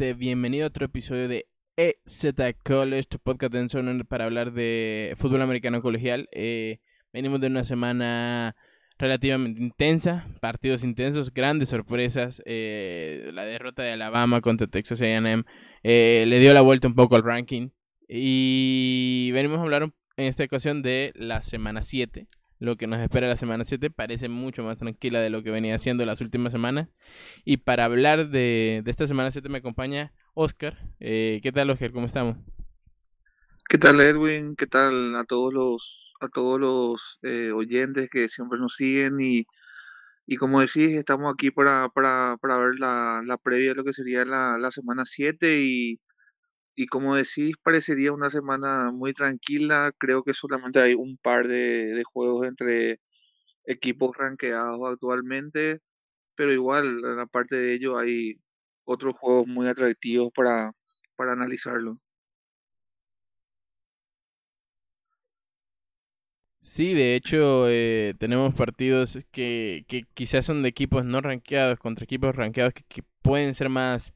Bienvenido a otro episodio de EZ College, tu podcast de Enson para hablar de fútbol americano colegial. Eh, venimos de una semana relativamente intensa, partidos intensos, grandes sorpresas. Eh, la derrota de Alabama contra Texas AM eh, le dio la vuelta un poco al ranking. Y venimos a hablar en esta ocasión de la semana 7, lo que nos espera la semana 7 parece mucho más tranquila de lo que venía haciendo las últimas semanas. Y para hablar de, esta semana 7 me acompaña Oscar. Eh, ¿Qué tal, Oscar? ¿Cómo estamos? ¿Qué tal, Edwin? ¿Qué tal a todos los, a todos los eh, oyentes que siempre nos siguen? Y, y como decís, estamos aquí para, para, para ver la, la, previa de lo que sería la, la semana 7 y y como decís, parecería una semana muy tranquila. Creo que solamente hay un par de, juegos entre equipos rankeados actualmente, pero igual, aparte de ello, hay otros juegos muy atractivos para, para analizarlo. Sí, de hecho, eh, tenemos partidos que, que quizás son de equipos no rankeados contra equipos rankeados que pueden ser más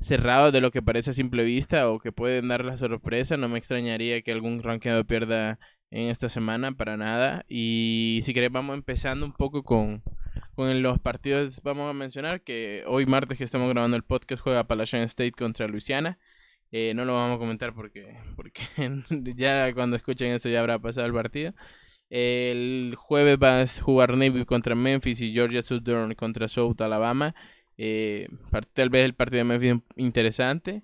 cerrados de lo que parece a simple vista o que pueden dar la sorpresa. No me extrañaría que algún rankeado pierda en esta semana para nada. Y si querés vamos empezando un poco con, con los partidos. Vamos a mencionar que hoy martes que estamos grabando el podcast juega Appalachian State contra Luisiana. Eh, no lo vamos a comentar porque, porque ya cuando escuchen esto ya habrá pasado el partido. El jueves va a jugar Navy contra Memphis y Georgia Southern contra South Alabama. Eh, tal vez el partido de Memphis interesante.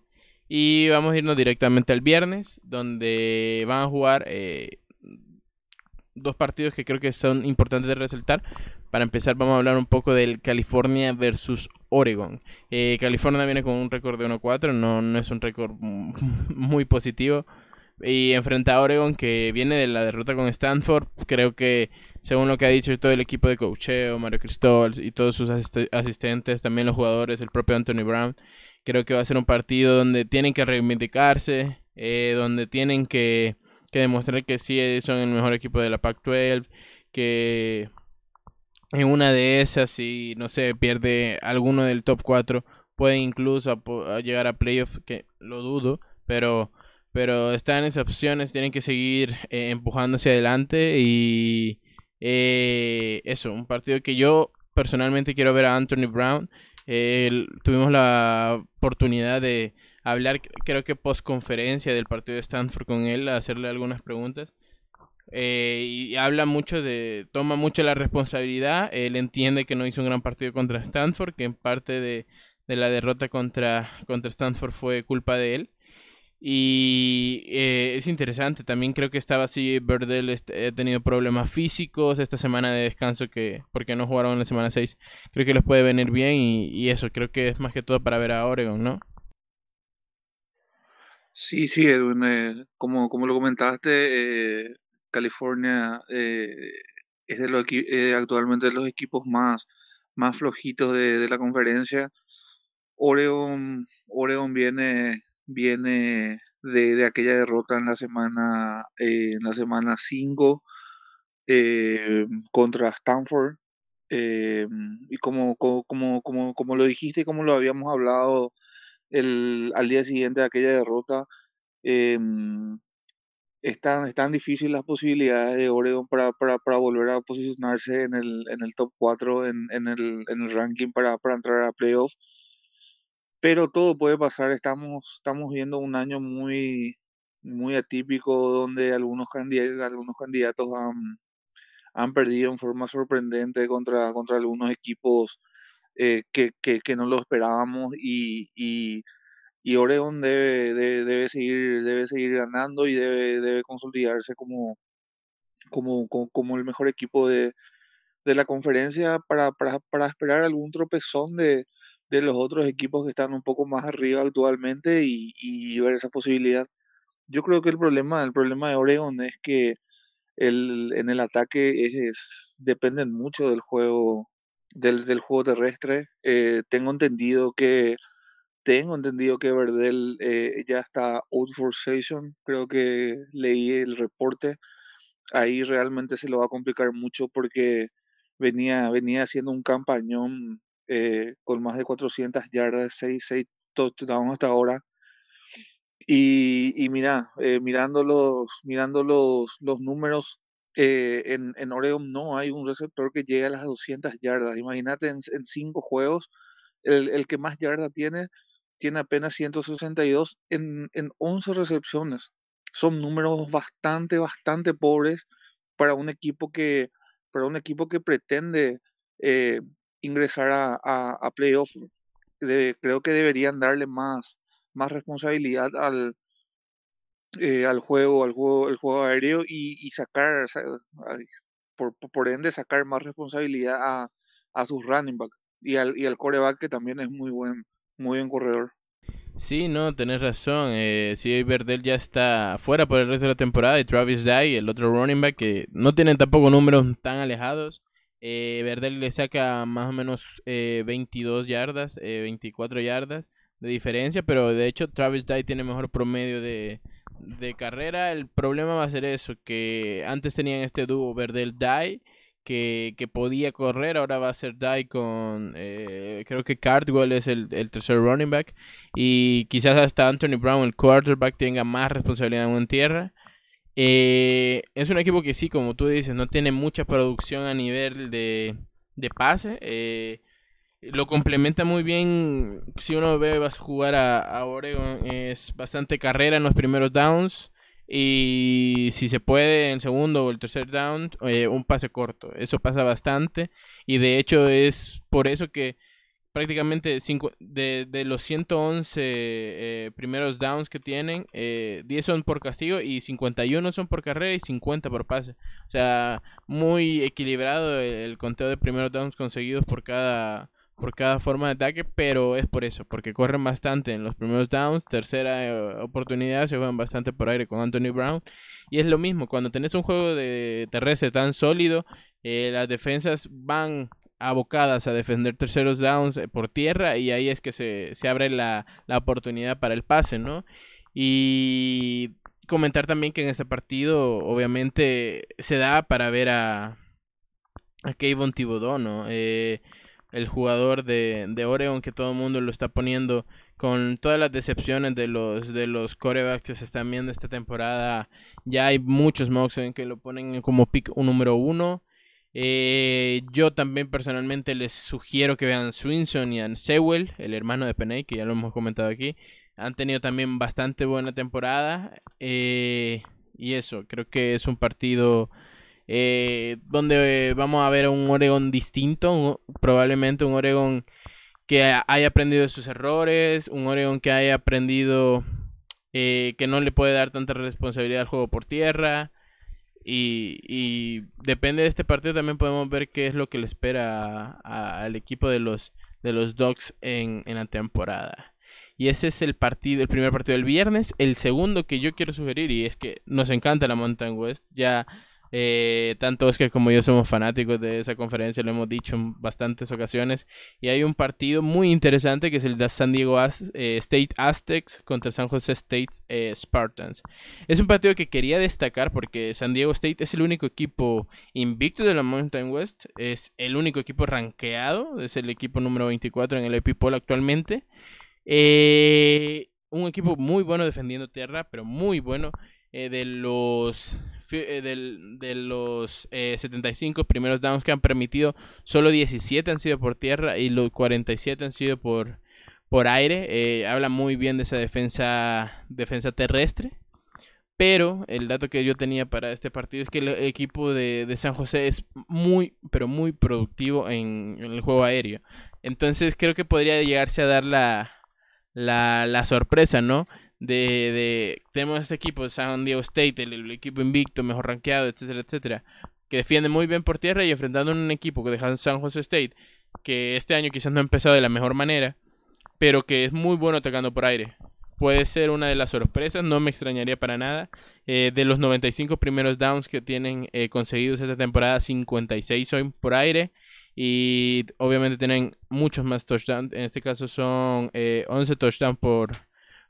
Y vamos a irnos directamente al viernes, donde van a jugar eh, dos partidos que creo que son importantes de resaltar. Para empezar, vamos a hablar un poco del California versus Oregon. Eh, California viene con un récord de 1-4, no, no es un récord muy positivo. Y enfrenta a Oregon, que viene de la derrota con Stanford. Creo que según lo que ha dicho todo el equipo de coacheo, Mario Cristóbal y todos sus asistentes, también los jugadores, el propio Anthony Brown, creo que va a ser un partido donde tienen que reivindicarse, eh, donde tienen que, demostrar que sí son el mejor equipo de la Pac-12, que en una de esas, si no sé, pierde alguno del top 4, puede incluso llegar a playoffs, que lo dudo, pero pero están esas opciones, tienen que seguir eh, empujando hacia adelante y, eh, eso, un partido que yo personalmente quiero ver a Anthony Brown. tuvimos la oportunidad de hablar, creo que post conferencia del partido de Stanford con él, hacerle algunas preguntas. Eh, y habla mucho de, toma mucho la responsabilidad. Él entiende que no hizo un gran partido contra Stanford, que en parte de, de la derrota contra, contra Stanford fue culpa de él. Y eh, es interesante, también creo que estaba así, Berdel ha tenido problemas físicos esta semana de descanso que porque no jugaron la semana 6, creo que les puede venir bien y, eso, creo que es más que todo para ver a Oregon, ¿no? Sí, sí, Edwin, eh, como, como lo comentaste, eh, California es de los actualmente de los equipos más, más flojitos de, de la conferencia. Oregon, Oregon viene viene de, de aquella derrota en la semana eh, en la semana 5 eh, contra Stanford eh, y como, como, como, como, lo dijiste como lo habíamos hablado el, al día siguiente de aquella derrota están, están difíciles las posibilidades de Oregon para, para, para, volver a posicionarse en el, en el top 4 en, en, el, en el ranking para, para entrar a playoffs pero todo puede pasar. Estamos, estamos viendo un año muy, muy atípico donde algunos candidatos, algunos candidatos han, han perdido en forma sorprendente contra, contra algunos equipos eh, que, que, no lo esperábamos y, y, y Oregon debe, debe, seguir, debe seguir ganando y debe, debe consolidarse como, como, como, el mejor equipo de, de la conferencia para, para, para esperar algún tropezón de, de los otros equipos que están un poco más arriba actualmente y, ver esa posibilidad. Yo creo que el problema, el problema de Oregon es que el, en el ataque es, dependen mucho del juego, del, del juego terrestre. Eh, tengo entendido que tengo entendido que Verdel eh, ya está out for session. Creo que leí el reporte. Ahí realmente se lo va a complicar mucho porque venía, venía haciendo un campañón eh, con más de 400 yardas, 6, touchdowns hasta ahora. Y, y mira, eh, mirando los, mirando los, los números, eh, en, en Oregon no hay un receptor que llegue a las 200 yardas. Imagínate en, en cinco juegos, el, el que más yardas tiene, tiene apenas 162 en, en 11 recepciones. Son números bastante, bastante pobres para un equipo que, para un equipo que pretende eh, ingresar a, a, playoff. Creo que deberían darle más, más responsabilidad al, eh, al juego, al juego, el juego aéreo y, y sacar, por, por ende, sacar más responsabilidad a, a sus running back y al, y al quarterback que también es muy buen, muy buen corredor. Sí, no, tenés razón. Eh, sí, Verdell ya está fuera por el resto de la temporada y Travis Dye, el otro running back, que no tienen tampoco números tan alejados. Eh, Verdell le saca más o menos eh, 22 yardas, eh, 24 yardas de diferencia, pero de hecho Travis Dye tiene mejor promedio de, de carrera. El problema va a ser eso, que antes tenían este dúo Verdell-Dye. Que, que podía correr, ahora va a ser Dye con, eh, creo que Cardwell es el, el tercer running back. Y quizás hasta Anthony Brown, el quarterback, tenga más responsabilidad en tierra. Eh, es un equipo que sí, como tú dices, no tiene mucha producción a nivel de, de pase. Eh, lo complementa muy bien. Si uno ve, vas a jugar a, Oregon, es bastante carrera en los primeros downs. Y si se puede, en el segundo o el tercer down, eh, un pase corto. Eso pasa bastante. Y de hecho, es por eso que prácticamente cinco, de, de los 111 eh, primeros downs que tienen, eh, 10 son por castigo y 51 son por carrera y 50 por pase. O sea, muy equilibrado el, conteo de primeros downs conseguidos por cada, por cada forma de ataque, pero es por eso, porque corren bastante en los primeros downs, tercera eh, oportunidad se juegan bastante por aire con Anthony Brown y es lo mismo, cuando tenés un juego de terrestre tan sólido, eh, las defensas van abocadas a defender terceros downs eh, por tierra y ahí es que se, se abre la, la oportunidad para el pase, ¿no? Y comentar también que en este partido obviamente se da para ver a, a Kayvon Thibodeau, ¿no? Eh, el jugador de, de Oregon que todo el mundo lo está poniendo con todas las decepciones de los de los corebacks que se están viendo esta temporada. Ya hay muchos mocks en que lo ponen como pick número uno. Eh, yo también personalmente les sugiero que vean Swinson y a Sewell, el hermano de Peney, que ya lo hemos comentado aquí. Han tenido también bastante buena temporada. Eh, y eso, creo que es un partido eh, donde eh, vamos a ver un Oregon distinto, probablemente un Oregon que haya aprendido de sus errores, un Oregon que haya aprendido eh, que no le puede dar tanta responsabilidad al juego por tierra. Y, y, depende de este partido también podemos ver qué es lo que le espera al equipo de los, de los Dogs en, en la temporada. Y ese es el partido, el primer partido del viernes. El segundo que yo quiero sugerir, y es que nos encanta la Mountain West. Ya eh, tanto Oscar como yo somos fanáticos de esa conferencia, lo hemos dicho en bastantes ocasiones. Y hay un partido muy interesante que es el de San Diego eh, State Aztecs contra San Jose State eh, Spartans. Es un partido que quería destacar porque San Diego State es el único equipo invicto de la Mountain West, es el único equipo rankeado, es el equipo número 24 en el AP actualmente. Eh, un equipo muy bueno defendiendo tierra, pero muy bueno. Eh, de los eh, de los eh, 75 primeros downs que han permitido, solo 17 han sido por tierra y los 47 han sido por, por aire. Eh, habla muy bien de esa defensa, defensa terrestre. Pero el dato que yo tenía para este partido es que el equipo de, de San José es muy, pero muy productivo en, en, el juego aéreo. Entonces creo que podría llegarse a dar la, la, la sorpresa, ¿no? De, de, tenemos este equipo, San Diego State, el, equipo invicto, mejor rankeado, etcétera, etcétera, que defiende muy bien por tierra y enfrentando a un equipo que deja San Jose State, que este año quizás no ha empezado de la mejor manera, pero que es muy bueno atacando por aire. Puede ser una de las sorpresas, no me extrañaría para nada. Eh, de los 95 primeros downs que tienen eh, conseguidos esta temporada, 56 son por aire. Y obviamente tienen muchos más touchdowns. En este caso son eh, 11 touchdowns por,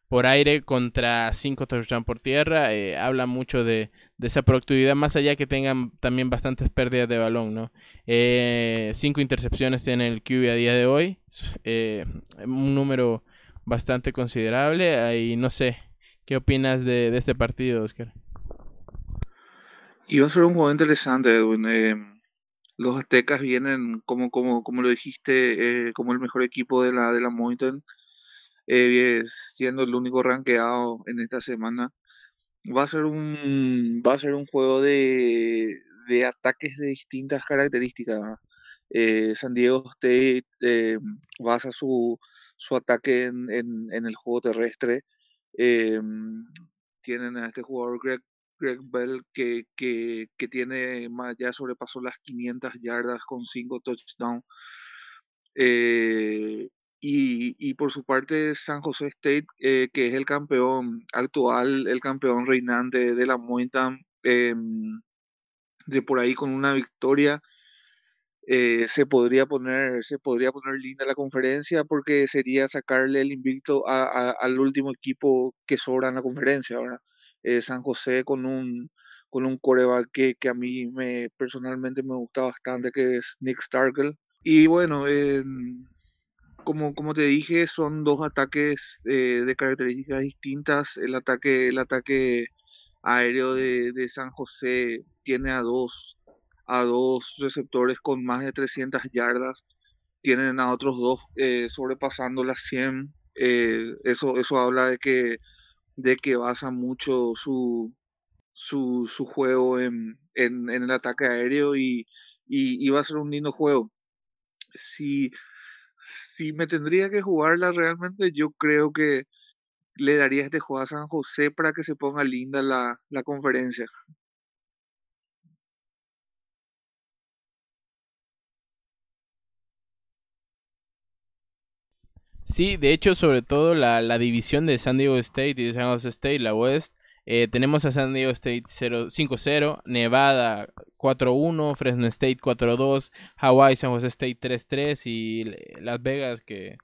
por aire contra 5 touchdowns por tierra. Eh, habla mucho de, de, esa productividad, más allá que tengan también bastantes pérdidas de balón, ¿no? 5 eh, intercepciones tiene el QB a día de hoy. Eh, un número bastante considerable. Ahí no sé, ¿qué opinas de, de este partido, Oscar? Va a ser un juego interesante, Edwin. Eh, los aztecas vienen, como, como, como lo dijiste, como el mejor equipo de la, de la Mountain, eh, siendo el único rankeado en esta semana. Va a ser un, va a ser un juego de, de ataques de distintas características. San Diego State basa su, su ataque en, en, el juego terrestre. tienen a este jugador Greg Greg Bell que, que, que tiene ya sobrepasó las 500 yardas con 5 touchdowns. Eh, y, por su parte San José State, eh, que es el campeón actual, el campeón reinante de la Mountain, eh, de por ahí con una victoria, eh, se podría poner se podría poner linda la conferencia porque sería sacarle el invicto a, a, al último equipo que sobra en la conferencia, ¿verdad? Eh, San José con un, con un coreback que, que, a mí me, personalmente me gusta bastante, que es Nick Starkle. Y bueno, eh, como, como te dije, son dos ataques eh, de características distintas. El ataque, el ataque aéreo de, de, San José tiene a dos, a dos receptores con más de 300 yardas. Tienen a otros dos eh, sobrepasando las 100. eso, eso habla de que de que basa mucho su, su, su juego en, en, el ataque aéreo y, y, y, va a ser un lindo juego. Si, si me tendría que jugarla realmente, yo creo que le daría este juego a San José para que se ponga linda la, la conferencia. Sí, de hecho, sobre todo la, la división de San Diego State y de San Jose State, la West, eh, tenemos a San Diego State 5-0, Nevada 4-1, Fresno State 4-2, Hawaii, San Jose State 3-3 y Las Vegas que,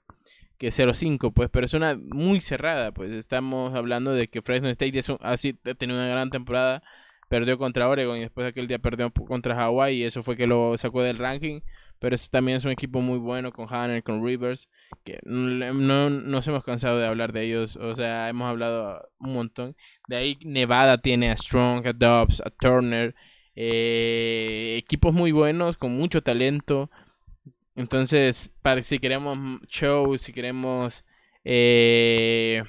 que 0-5, pues, pero es una muy cerrada, pues estamos hablando de que Fresno State es un, así ha tenido una gran temporada, perdió contra Oregon y después aquel día perdió contra Hawaii y eso fue que lo sacó del ranking pero también es un equipo muy bueno con Hanner, con Rivers, que no nos hemos cansado de hablar de ellos, o sea, hemos hablado un montón. De ahí Nevada tiene a Strong, a Dobbs, a Turner, eh, equipos muy buenos, con mucho talento. Entonces, para si queremos show, si queremos eh,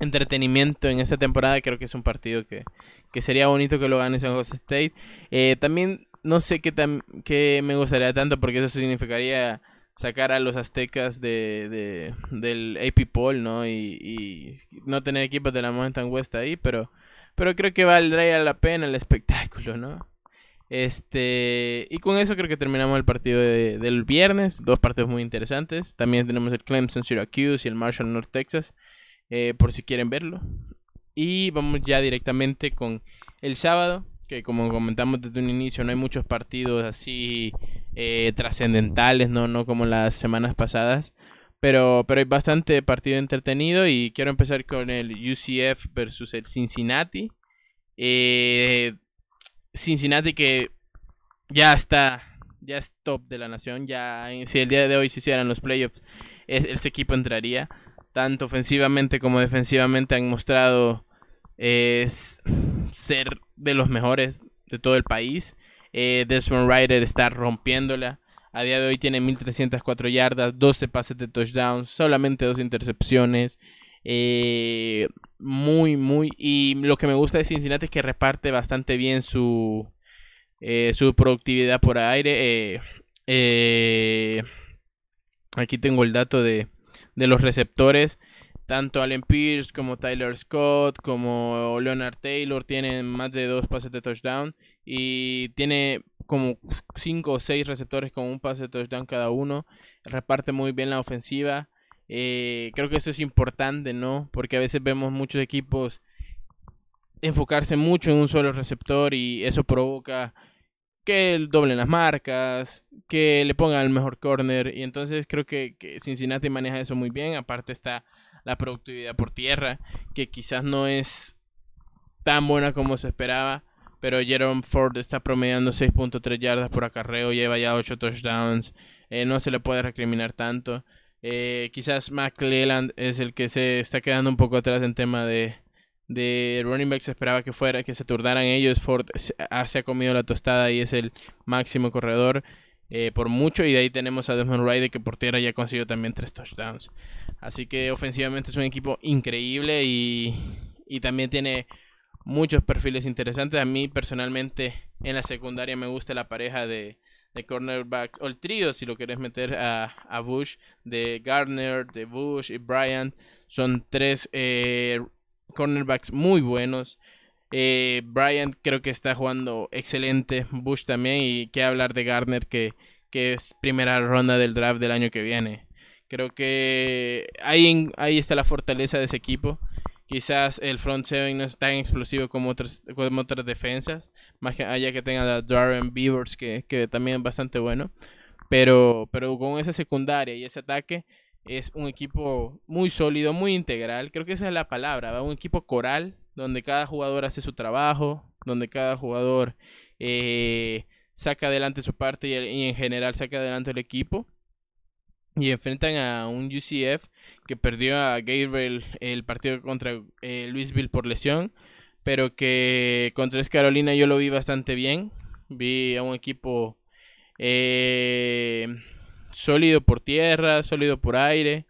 entretenimiento en esta temporada, creo que es un partido que, que sería bonito que lo gane San Jose State. Eh, también no sé qué, tan, qué me gustaría tanto porque eso significaría sacar a los aztecas de, de del AP Poll, ¿no? Y, y, no tener equipos de la Mountain West ahí, pero, pero creo que valdría la pena el espectáculo, ¿no? Este, y con eso creo que terminamos el partido de, del viernes, dos partidos muy interesantes. También tenemos el Clemson Syracuse y el Marshall North Texas, eh, por si quieren verlo. Y vamos ya directamente con el sábado, que como comentamos desde un inicio, no hay muchos partidos así eh, trascendentales, ¿no? no como las semanas pasadas. Pero, pero hay bastante partido entretenido y quiero empezar con el UCF versus el Cincinnati. Eh, Cincinnati que ya está, ya es top de la nación. Ya si el día de hoy se hicieran los playoffs, ese equipo entraría. Tanto ofensivamente como defensivamente han mostrado es ser de los mejores de todo el país. Eh, Desmond Ryder está rompiéndola. A día de hoy tiene 1304 yardas, 12 pases de touchdown, solamente dos intercepciones. Eh, muy, muy. Y lo que me gusta de Cincinnati es que reparte bastante bien su, eh, su productividad por aire. aquí tengo el dato de, de los receptores. Tanto Allen Pierce como Tyler Scott como Leonard Taylor tienen más de dos pases de touchdown y tiene como cinco o seis receptores con un pase de touchdown cada uno. Reparte muy bien la ofensiva. Eh, creo que eso es importante, ¿no? Porque a veces vemos muchos equipos enfocarse mucho en un solo receptor y eso provoca que doblen las marcas, que le pongan el mejor corner y entonces creo que, que Cincinnati maneja eso muy bien. Aparte está la productividad por tierra, que quizás no es tan buena como se esperaba, pero Jerome Ford está promediando 6.3 yardas por acarreo, lleva ya 8 touchdowns, eh, no se le puede recriminar tanto. Eh, quizás McClelland es el que se está quedando un poco atrás en tema de, de running back. Se esperaba que fuera, que se turnaran ellos. Ford se ha comido la tostada y es el máximo corredor. Eh, por mucho. Y de ahí tenemos a Desmond Ryder que por tierra ya consiguió también tres touchdowns. Así que ofensivamente es un equipo increíble y, y también tiene muchos perfiles interesantes. A mí personalmente en la secundaria me gusta la pareja de, cornerbacks, o el trío si lo querés meter a, a Bush, de Gardner, de Bush y Bryant. Son tres eh, cornerbacks muy buenos. Eh, Bryant creo que está jugando excelente. Bush también. Y qué hablar de Gardner que, que es primera ronda del draft del año que viene. Creo que ahí, ahí está la fortaleza de ese equipo. Quizás el front seven no es tan explosivo como otras, como otras defensas. Más que haya que tenga a Darren Beavers, que, que también es bastante bueno. Pero, pero con esa secundaria y ese ataque, es un equipo muy sólido, muy integral. Creo que esa es la palabra, un equipo coral, donde cada jugador hace su trabajo, donde cada jugador eh, saca adelante su parte y, en general saca adelante el equipo. Y enfrentan a un UCF que perdió a Gabriel el partido contra eh, Louisville por lesión, pero que contra es Carolina yo lo vi bastante bien. Vi a un equipo eh, sólido por tierra, sólido por aire.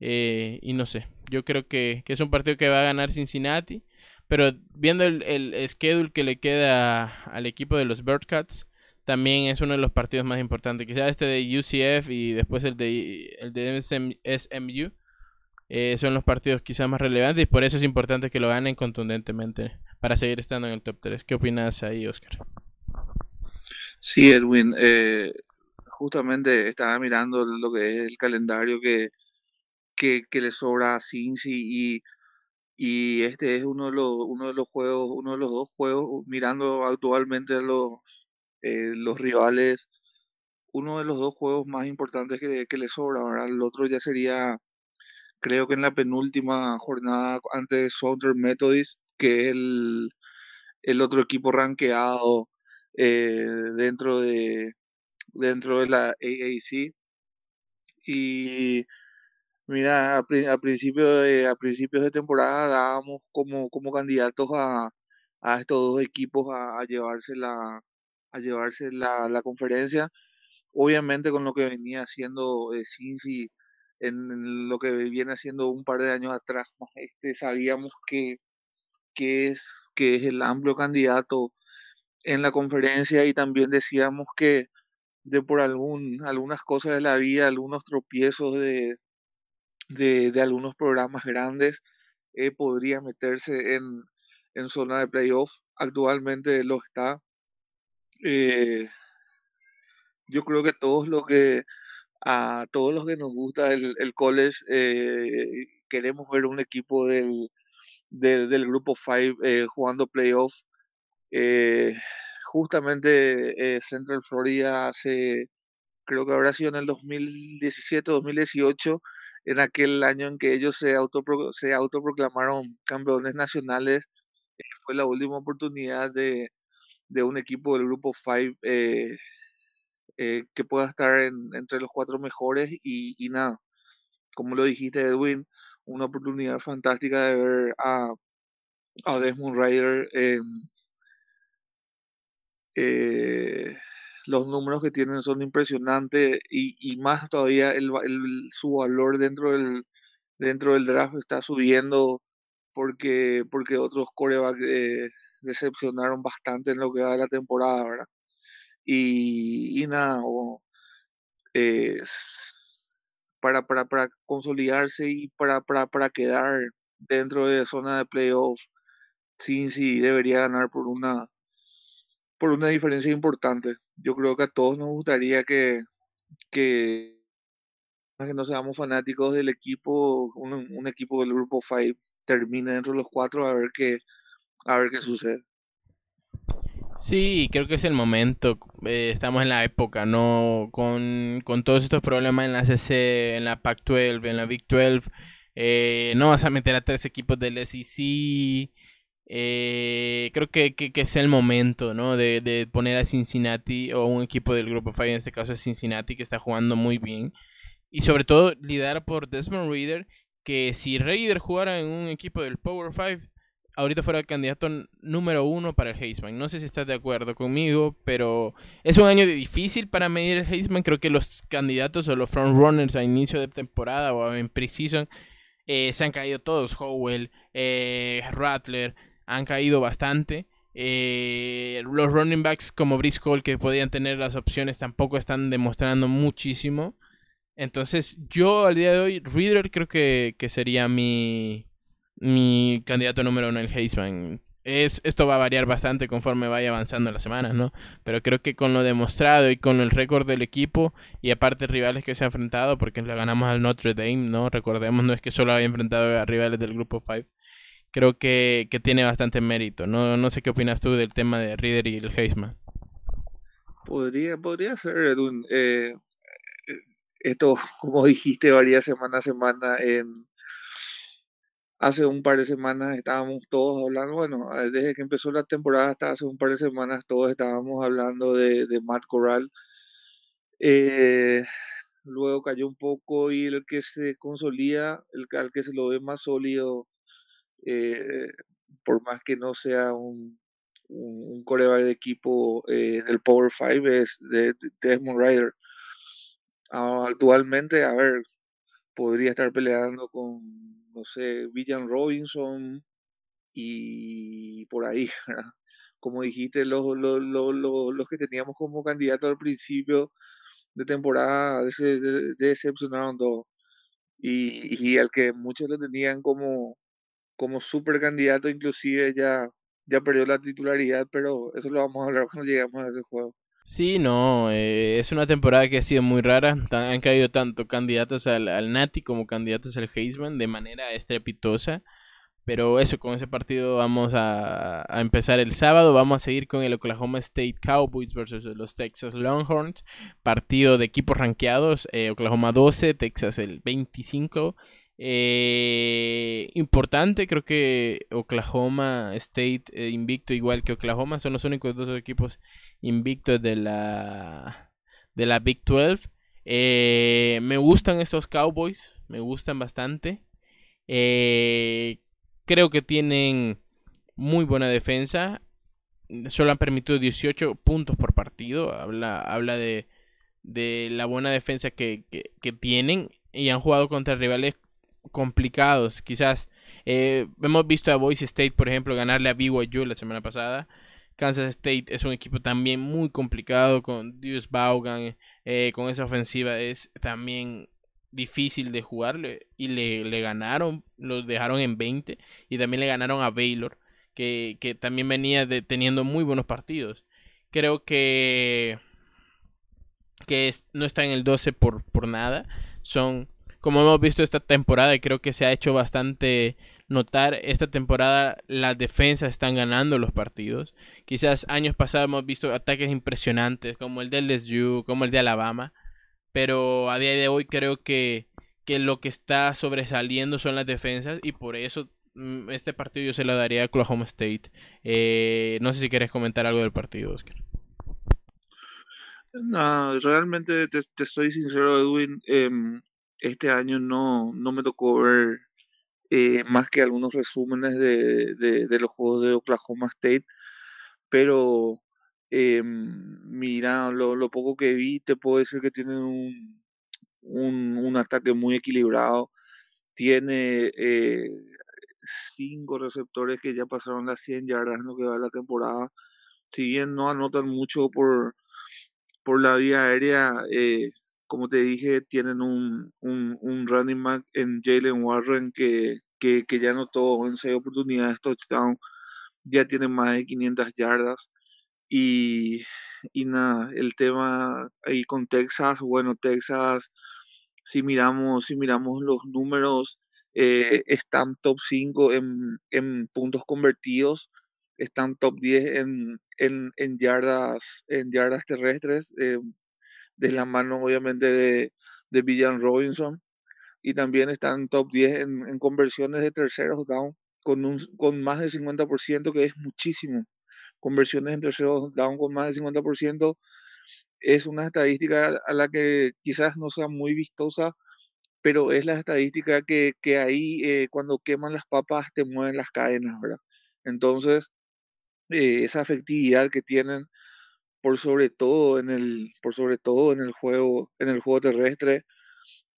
Y no sé, yo creo que, es un partido que va a ganar Cincinnati. Pero viendo el, el schedule que le queda al equipo de los Birdcats, también es uno de los partidos más importantes. Quizás este de UCF y después el de, el de SMU eh, son los partidos quizás más relevantes y por eso es importante que lo ganen contundentemente para seguir estando en el top 3. ¿Qué opinas ahí, Oscar? Sí, Edwin. Eh, justamente estaba mirando lo que es el calendario que, que, le sobra a Cincy y, y este es uno de los, uno de los juegos, uno de los dos juegos, mirando actualmente los, eh, los rivales, uno de los dos juegos más importantes que, que le sobra, ¿verdad? El otro ya sería, creo que en la penúltima jornada ante Southern Methodist, que es el, el otro equipo rankeado eh, dentro de, dentro de la AAC. Y mira, a, principio de, a principios de temporada dábamos como, como candidatos a, a estos dos equipos a, llevarse la a llevarse la, la, conferencia. Obviamente con lo que venía haciendo eh, Cincy en, lo que viene haciendo un par de años atrás, este, sabíamos que, que, es, que es el amplio candidato en la conferencia y también decíamos que de por algún, algunas cosas de la vida, algunos tropiezos de, de, algunos programas grandes, eh, podría meterse en, en zona de playoff. Actualmente lo está. Eh, yo creo que todos los que a todos los que nos gusta el, el college eh, queremos ver un equipo del, del, grupo 5 eh, jugando playoff. Justamente Central Florida hace, creo que habrá sido en el 2017 2018, en aquel año en que ellos se, autopro, se autoproclamaron campeones nacionales, eh, fue la última oportunidad de, de un equipo del grupo 5 eh, eh, que pueda estar en, entre los cuatro mejores y, nada, como lo dijiste Edwin, una oportunidad fantástica de ver a, a Desmond Ryder eh, los números que tienen son impresionantes y, y más todavía el, el, su valor dentro del, dentro del draft está subiendo porque, porque otros corebacks eh, decepcionaron bastante en lo que va de la temporada, ¿verdad? Y, y nada, o, eh, para, para, para consolidarse y para, para, para quedar dentro de zona de playoffs, sí, sí, debería ganar por una por una diferencia importante. Yo creo que a todos nos gustaría que, que, que no seamos fanáticos del equipo, un, equipo del grupo 5 termine dentro de los cuatro a ver qué, a ver qué sucede. Sí, creo que es el momento. Eh, estamos en la época, ¿no? Con, con, todos estos problemas en la CC, en la Pac-12, en la Big 12. Eh, no vas a meter a tres equipos del SEC. Eh, creo que, que, es el momento, ¿no? De, de, poner a Cincinnati o un equipo del grupo 5, en este caso es Cincinnati, que está jugando muy bien. y sobre todo liderado por Desmond Reader, que si Reader jugara en un equipo del Power 5, ahorita fuera el candidato número uno para el Heisman. No sé si estás de acuerdo conmigo, pero es un año difícil para medir el Heisman. Creo que los candidatos o los frontrunners a inicio de temporada o en preseason eh, se han caído todos. Howell, eh, Rattler, han caído bastante. Eh, los running backs como Briscoe que podían tener las opciones tampoco están demostrando muchísimo. Entonces, yo al día de hoy, Reader creo que, que sería mi, mi candidato número uno en el Heisman. Es, esto va a variar bastante conforme vaya avanzando las semanas, ¿no? Pero creo que con lo demostrado y con el récord del equipo y aparte rivales que se han enfrentado, porque le ganamos al Notre Dame, ¿no? Recordemos, no es que solo había enfrentado a rivales del grupo 5. Creo que, que, tiene bastante mérito. No, no sé qué opinas tú del tema de Reader y el Heisman. Podría, podría ser, Edwin. Eh, eh, esto, como dijiste, varía semana a semana hace un par de semanas estábamos todos hablando, bueno, desde que empezó la temporada hasta hace un par de semanas todos estábamos hablando de, de Matt Corral. Eh, luego cayó un poco y el que se consolida, el que se lo ve más sólido, eh, por más que no sea un, un, coreback de equipo del Power 5, es de, Desmond Rider. Ah, actualmente, a ver, podría estar peleando con no sé, Villan Robinson y por ahí, Como dijiste, los, los, los, los, que teníamos como candidato al principio de temporada decepcionaron dos. Y, y al que muchos lo tenían como, como super candidato, inclusive ya, ya perdió la titularidad, pero eso lo vamos a hablar cuando lleguemos a ese juego. Sí, no, eh, es una temporada que ha sido muy rara. Han caído tanto candidatos al, al Nati como candidatos al Heisman de manera estrepitosa. Pero eso, con ese partido vamos a, a, empezar el sábado. Vamos a seguir con el Oklahoma State Cowboys versus los Texas Longhorns. Partido de equipos rankeados. Eh, Oklahoma 12, Texas el 25. Eh, importante, creo que Oklahoma State eh, invicto igual que Oklahoma son los únicos dos equipos invictos de la de la Big 12. Eh, me gustan estos Cowboys, me gustan bastante. creo que tienen muy buena defensa. Solo han permitido 18 puntos por partido. Habla, habla de, de la buena defensa que, que tienen. Y han jugado contra rivales complicados. Quizás eh, hemos visto a Boise State, por ejemplo, ganarle a BYU la semana pasada. Kansas State es un equipo también muy complicado con Deuce Vaughan, eh, con esa ofensiva es también difícil de jugarle y le, le, ganaron, los dejaron en 20 y también le ganaron a Baylor, que, que también venía teniendo muy buenos partidos. Creo que, que no está en el 12 por, por nada, son como hemos visto esta temporada y creo que se ha hecho bastante notar, esta temporada las defensas están ganando los partidos. Quizás años pasados hemos visto ataques impresionantes como el de LSU, como el de Alabama, pero a día de hoy creo que, que lo que está sobresaliendo son las defensas y por eso mm, este partido yo se lo daría a Oklahoma State. Eh, no sé si quieres comentar algo del partido, Oscar. No, realmente te, te soy sincero, Edwin. Em, este año no, no me tocó ver eh, más que algunos resúmenes de, de, los juegos de Oklahoma State, pero eh, mira, lo, lo, poco que vi, te puedo decir que tienen un, un, un ataque muy equilibrado. Tiene eh, cinco receptores que ya pasaron las 100 yardas en lo que va de la temporada. Si bien no anotan mucho por, por la vía aérea, eh, como te dije, tienen un, un, un running back en Jalen Warren que, que, que, ya anotó en seis oportunidades touchdown, ya tiene más de 500 yardas. Y, y nada, el tema ahí con Texas, bueno, Texas, si miramos, si miramos los números, eh, están top 5 en, en, puntos convertidos, están top 10 en, en, en yardas, en yardas terrestres. Eh, de la mano obviamente de, de Villan Robinson. Y también están top 10 en, conversiones de terceros down con, un, con más del 50%, que es muchísimo. Conversiones en terceros down con más del 50%. es una estadística a la que quizás no sea muy vistosa, pero es la estadística que, que ahí eh, cuando queman las papas te mueven las cadenas, ¿verdad? Entonces, eh, esa efectividad que tienen por sobre todo en el, por sobre todo en el juego, en el juego terrestre,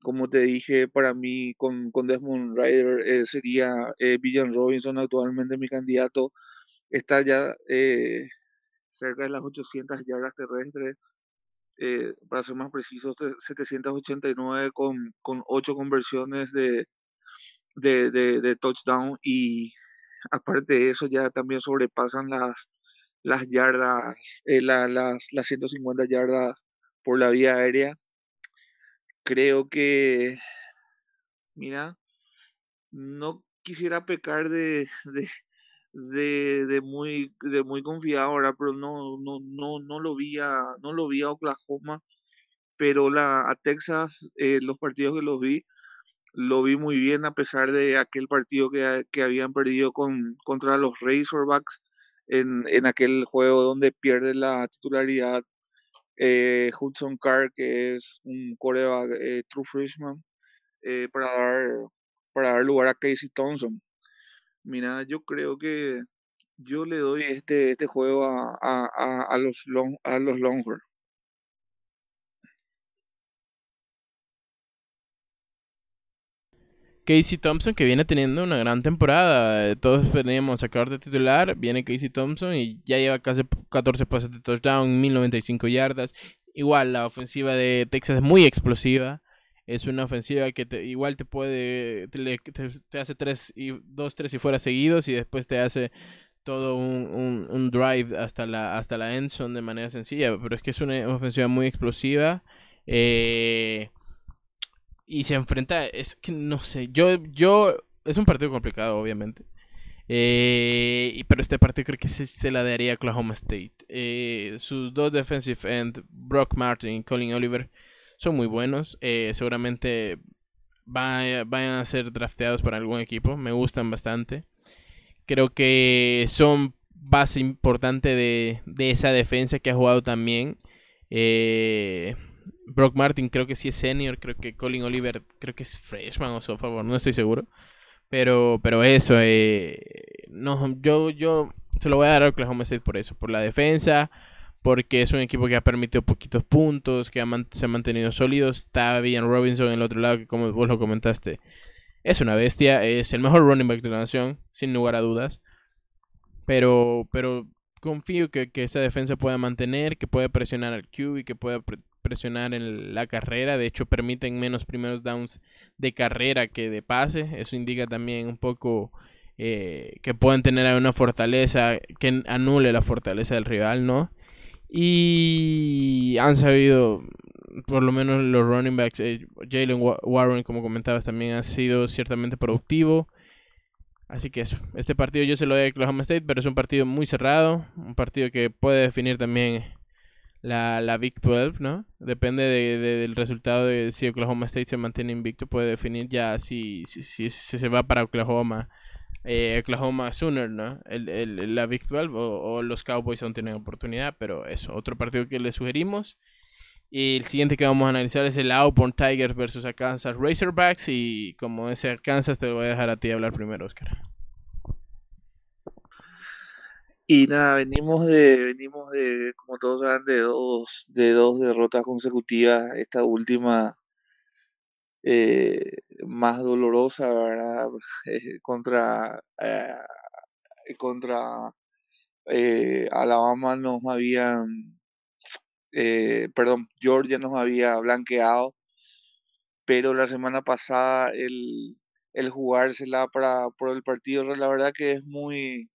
como te dije, para mí con, con Desmond Rider eh, sería eh, Robinson actualmente mi candidato. Está ya eh, cerca de las 800 yardas terrestres, eh, para ser más preciso, 789 con, con 8 conversiones de, de, de, de touchdown y aparte de eso ya también sobrepasan las, las yardas, eh, la- las, las 150 yardas por la vía aérea. Creo que, mira, no quisiera pecar de, de, de, de muy, de muy confiado ahora, pero no, no, no, no lo vi a, no lo vi a Oklahoma, pero la, a Texas, eh, los partidos que los vi, lo vi muy bien a pesar de aquel partido que, que habían perdido con, contra los Razorbacks en, en aquel juego donde pierde la titularidad eh, Hudson Carr, que es un coreback eh, true freshman, eh, para, dar, para dar lugar a Casey Thompson. Mira, yo creo que yo le doy este, este juego a, a, a, los, long, a los Longhorns. Casey Thompson que viene teniendo una gran temporada. Eh, Todos a sacar de titular. Viene Casey Thompson y ya lleva casi 14 pases de touchdown, 1095 yardas. Igual la ofensiva de Texas es muy explosiva. Es una ofensiva que te, igual te puede. Te, hace 3 y 2, 3 y fuera seguidos y después te hace todo un, un, un drive hasta la, hasta la end zone de manera sencilla. Pero es que es una ofensiva muy explosiva. Eh, y se enfrenta, es que no sé, yo, yo, es un partido complicado, obviamente. Eh, pero este partido creo que se, se la daría a Oklahoma State. Eh, sus dos defensive end, Brock Martin y Colin Oliver, son muy buenos. Eh, seguramente vaya- vayan a ser drafteados para algún equipo. Me gustan bastante. Creo que son base importante de, de esa defensa que ha jugado también. Eh, Brock Martin creo que sí es senior, creo que Colin Oliver creo que es freshman o sophomore, no estoy seguro. Pero, pero eso, eh, no, yo, yo se lo voy a dar a Oklahoma State por eso, por la defensa, porque es un equipo que ha permitido poquitos puntos, que ha se ha mantenido sólido. Está bien Robinson en el otro lado, que como vos lo comentaste, es una bestia, es el mejor running back de la nación, sin lugar a dudas. Pero, pero confío que, que esa defensa pueda mantener, que pueda presionar al Q y que pueda presionar en la carrera. De hecho, permiten menos primeros downs de carrera que de pase. Eso indica también un poco eh, que pueden tener una fortaleza que anule la fortaleza del rival, ¿no? Y han sabido, por lo menos los running backs, eh, Jalen Wa- Warren, como comentabas, también ha sido ciertamente productivo. Así que eso, este partido yo se lo doy a Oklahoma State, pero es un partido muy cerrado, un partido que puede definir también la, la Big 12, ¿no? Depende de- de- del resultado de si Oklahoma State se mantiene invicto, puede definir ya si, si, si- se va para Oklahoma, eh, Oklahoma Sooner, ¿no? El, el- la Big 12 o, los Cowboys aún tienen oportunidad, pero eso, otro partido que le sugerimos. Y el siguiente que vamos a analizar es el Auburn Tigers versus Arkansas Razorbacks. Y como ese Arkansas, te lo voy a dejar a ti hablar primero, Oscar. Y nada, venimos de, venimos de, como todos saben, de dos, de dos derrotas consecutivas. Esta última eh, más dolorosa, ¿verdad? Eh, contra, eh, contra eh, Alabama nos habían, eh, perdón, Georgia nos había blanqueado, pero la semana pasada el, el jugársela para, por el partido, la verdad que es muy,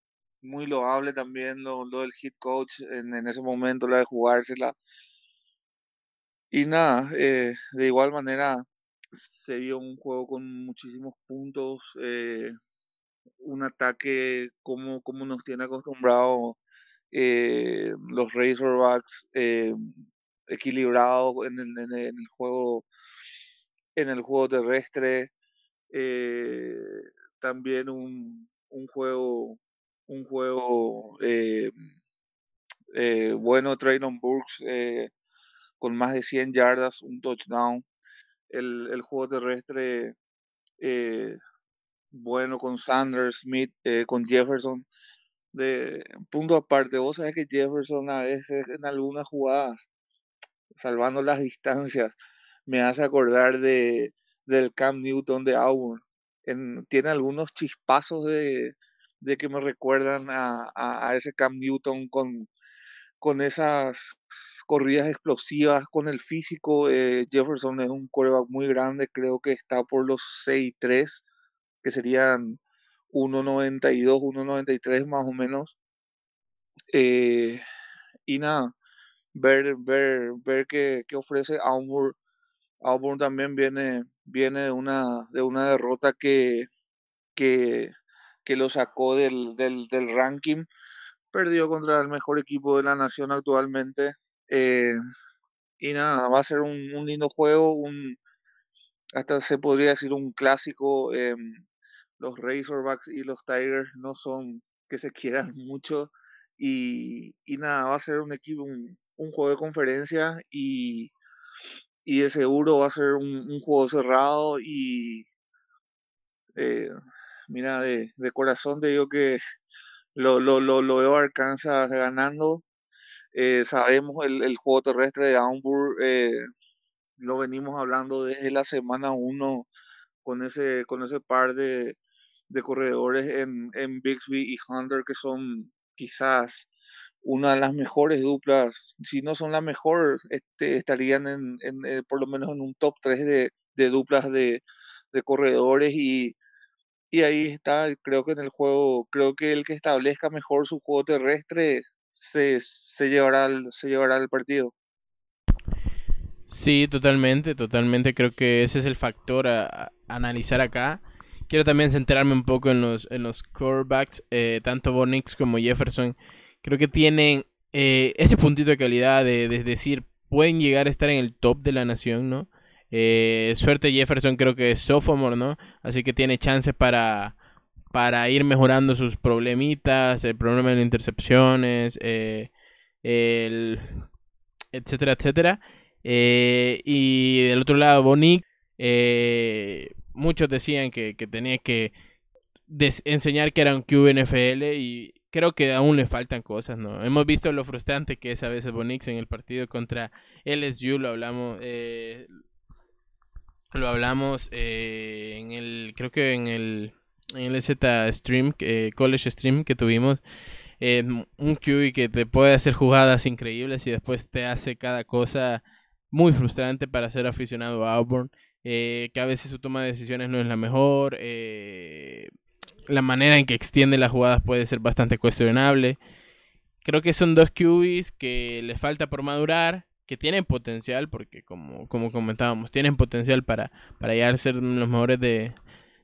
muy loable también lo, lo del hit coach en, en ese momento, la de jugársela. Y nada, eh, de igual manera se vio un juego con muchísimos puntos, eh, un ataque como, como nos tiene acostumbrado eh, los Razorbacks, eh, equilibrado en el, en el- juego, en el juego terrestre, también un, un juego, un juego eh, eh, bueno, Traylon Burks, eh, con más de 100 yardas, un touchdown. El, el juego terrestre bueno con Sanders, Smith, con Jefferson. De punto aparte, vos sabés que Jefferson a veces en algunas jugadas, salvando las distancias, me hace acordar de, del Cam Newton de Auburn. tiene algunos chispazos de, de que me recuerdan a, a, ese Cam Newton con, con esas corridas explosivas, con el físico. Eh, Jefferson es un coreback muy grande, creo que está por los 6'3, que serían 1.92, 1.93 más o menos. Eh, y nada, ver, ver, ver qué, qué ofrece Auburn. Auburn también viene, viene de, una, de una derrota que, que, que lo sacó del, del, ranking. Perdió contra el mejor equipo de la nación actualmente. Eh, y nada, va a ser un, un, lindo juego, un, hasta se podría decir un clásico. Eh, los Razorbacks y los Tigers no son que se quieran mucho. Y, y nada, va a ser un equipo, un, juego de conferencia y, y de seguro va a ser un, un juego cerrado y eh, mira, de, de, corazón te digo que lo, lo, lo, lo veo Arkansas ganando. Eh, sabemos el, el, juego terrestre de Auburn, eh, lo venimos hablando desde la semana 1 con ese, con ese par de, de corredores en, en Bixby y Hunter que son quizás una de las mejores duplas, si no son la mejor, este, estarían en, en eh, por lo menos en un top 3 de, de duplas de, de corredores y, y ahí está, creo que en el juego, creo que el que establezca mejor su juego terrestre se, se, llevará, el, se llevará el partido. Sí, totalmente, totalmente. Creo que ese es el factor a, analizar acá. Quiero también centrarme un poco en los, en los eh, tanto Bonix como Jefferson creo que tienen eh, ese puntito de calidad de, decir, pueden llegar a estar en el top de la nación, ¿no? Eh, suerte Jefferson creo que es sophomore, ¿no? Así que tiene chances para, para ir mejorando sus problemitas, el problema de las intercepciones, eh, etcétera, etcétera. y del otro lado, Bonic, muchos decían que, que tenía que enseñar que era un QNFL y creo que aún le faltan cosas, ¿no? Hemos visto lo frustrante que es a veces Bonix en el partido contra LSU, lo hablamos, eh, lo hablamos eh, en el, creo que en el, en el Z Stream, eh, College Stream que tuvimos, un QB que te puede hacer jugadas increíbles y después te hace cada cosa muy frustrante para ser aficionado a Auburn. que a veces su toma de decisiones no es la mejor, eh, la manera en que extiende las jugadas puede ser bastante cuestionable. Creo que son dos QBs que les falta por madurar, que tienen potencial, porque como, como comentábamos, tienen potencial para, para llegar a ser los mejores de,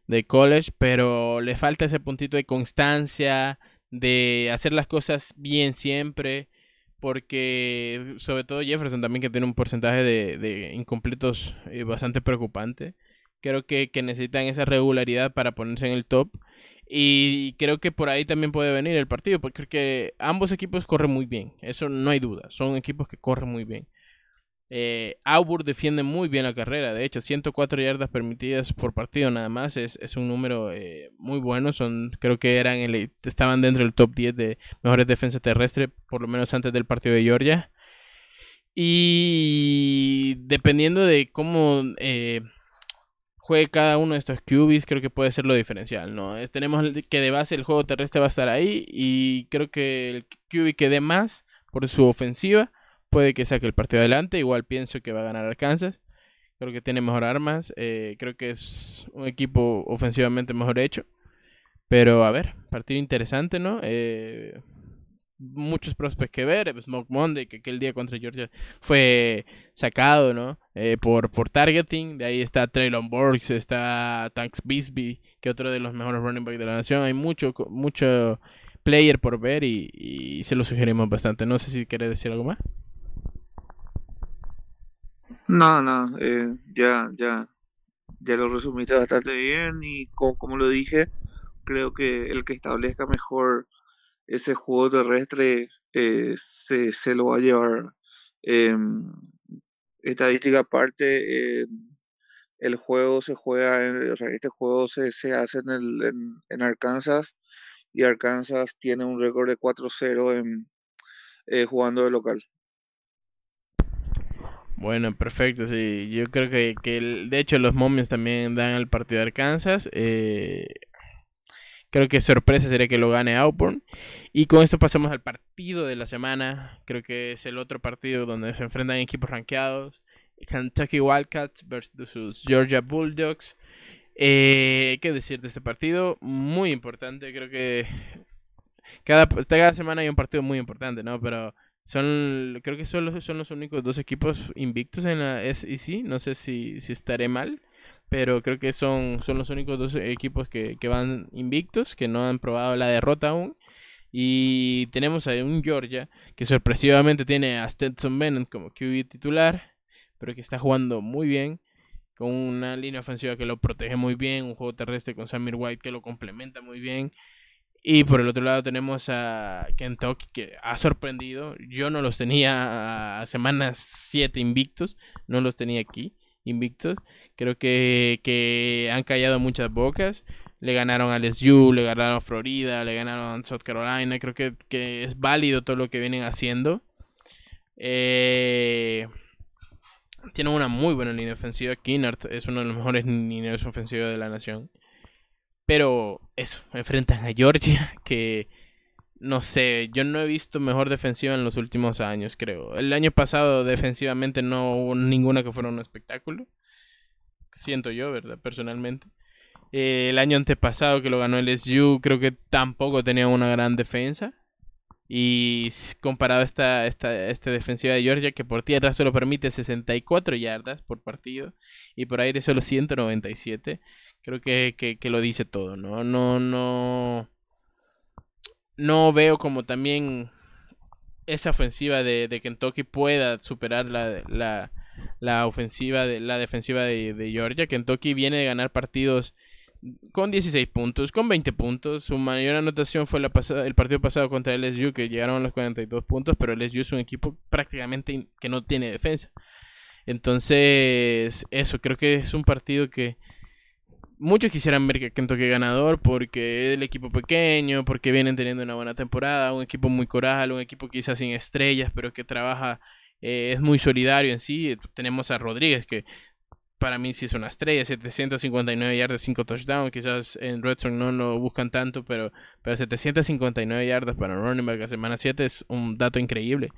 de college, pero le falta ese puntito de constancia, de hacer las cosas bien siempre, porque sobre todo Jefferson también que tiene un porcentaje de, de incompletos eh, bastante preocupante. Creo que, que necesitan esa regularidad para ponerse en el top. Y creo que por ahí también puede venir el partido, porque creo que ambos equipos corren muy bien, eso no hay duda, son equipos que corren muy bien. Eh, Auburn defiende muy bien la carrera, de hecho 104 yardas permitidas por partido nada más, es, es un número eh, muy bueno, son creo que eran estaban dentro del top 10 de mejores defensas terrestres, por lo menos antes del partido de Georgia. Y dependiendo de cómo... Eh, juegue cada uno de estos QBs, creo que puede ser lo diferencial, ¿no? Tenemos que de base el juego terrestre va a estar ahí y creo que el QB que dé más por su ofensiva puede que saque el partido adelante. Igual pienso que va a ganar Arkansas. Creo que tiene mejor armas. Eh, creo que es un equipo ofensivamente mejor hecho. Pero a ver, partido interesante, ¿no? Eh, muchos prospects que ver. Smoke Monday, que aquel día contra Georgia fue sacado, ¿no? Eh, por, por targeting. De ahí está Traylon Borgs, está Tanks Bisbee, que otro de los mejores running backs de la nación. Hay mucho, mucho player por ver y, se lo sugerimos bastante. No sé si quieres decir algo más. No, no, eh, ya, ya, ya lo resumiste bastante bien y como lo dije, creo que el que establezca mejor ese juego terrestre eh, se, se, lo va a llevar. Eh, estadística aparte, el juego se juega, en, o sea, este juego se, se hace en, el, en, Arkansas y Arkansas tiene un récord de 4-0 en, eh, jugando de local. Bueno, perfecto, sí. Yo creo que, que de hecho los momios también dan el partido de Arkansas. Eh, creo que sorpresa sería que lo gane Auburn. Y con esto pasamos al partido de la semana. Creo que es el otro partido donde se enfrentan equipos rankeados. Kentucky Wildcats versus Georgia Bulldogs. Eh, ¿Qué decir de este partido? Muy importante, creo que cada, cada semana hay un partido muy importante, ¿no? Pero son, creo que son son los únicos dos equipos invictos en la SEC. No sé si, si estaré mal, pero creo que son, son los únicos dos equipos que, que van invictos, que no han probado la derrota aún. Y tenemos ahí un Georgia que sorpresivamente tiene a Stetson Bennett como QB titular pero que está jugando muy bien, con una línea ofensiva que lo protege muy bien, un juego terrestre con Samir White que lo complementa muy bien. Y por el otro lado tenemos a Kentucky que ha sorprendido. Yo no los tenía a semanas 7 invictos, no los tenía aquí invictos. Creo que, que han callado muchas bocas. Le ganaron a LSU, le ganaron a Florida, le ganaron a South Carolina. Creo que, que es válido todo lo que vienen haciendo. Eh, tiene una muy buena línea ofensiva. Kinnard es uno de los mejores líneas ofensivos de la nación. Pero eso, enfrentan a Georgia, que no sé, yo no he visto mejor defensiva en los últimos años, creo. El año pasado defensivamente no hubo ninguna que fuera un espectáculo. Siento yo, ¿verdad? Personalmente. Eh, el año antepasado que lo ganó el SU, creo que tampoco tenía una gran defensa. Y comparado a esta, esta, defensiva de Georgia, que por tierra solo permite 64 yardas por partido y por aire solo 197, creo que, que, lo dice todo, ¿no? No, no. No veo como también esa ofensiva de, de Kentucky pueda superar la, la, la ofensiva de la defensiva de, de Georgia. Kentucky viene de ganar partidos con 16 puntos, con 20 puntos. Su mayor anotación fue la pasada, el partido pasado contra LSU, que llegaron a los 42 puntos, pero LSU es un equipo prácticamente que no tiene defensa. Entonces, eso, creo que es un partido que muchos quisieran ver que Kentucky ganador porque es el equipo pequeño, porque vienen teniendo una buena temporada, un equipo muy coral, un equipo quizás sin estrellas, pero que trabaja, eh, es muy solidario en sí. Tenemos a Rodríguez, que para mí sí es una estrella, 759 yardas, 5 touchdowns, quizás en Redstone no lo buscan tanto, pero, pero 759 yardas para running back a semana 7 es un dato increíble.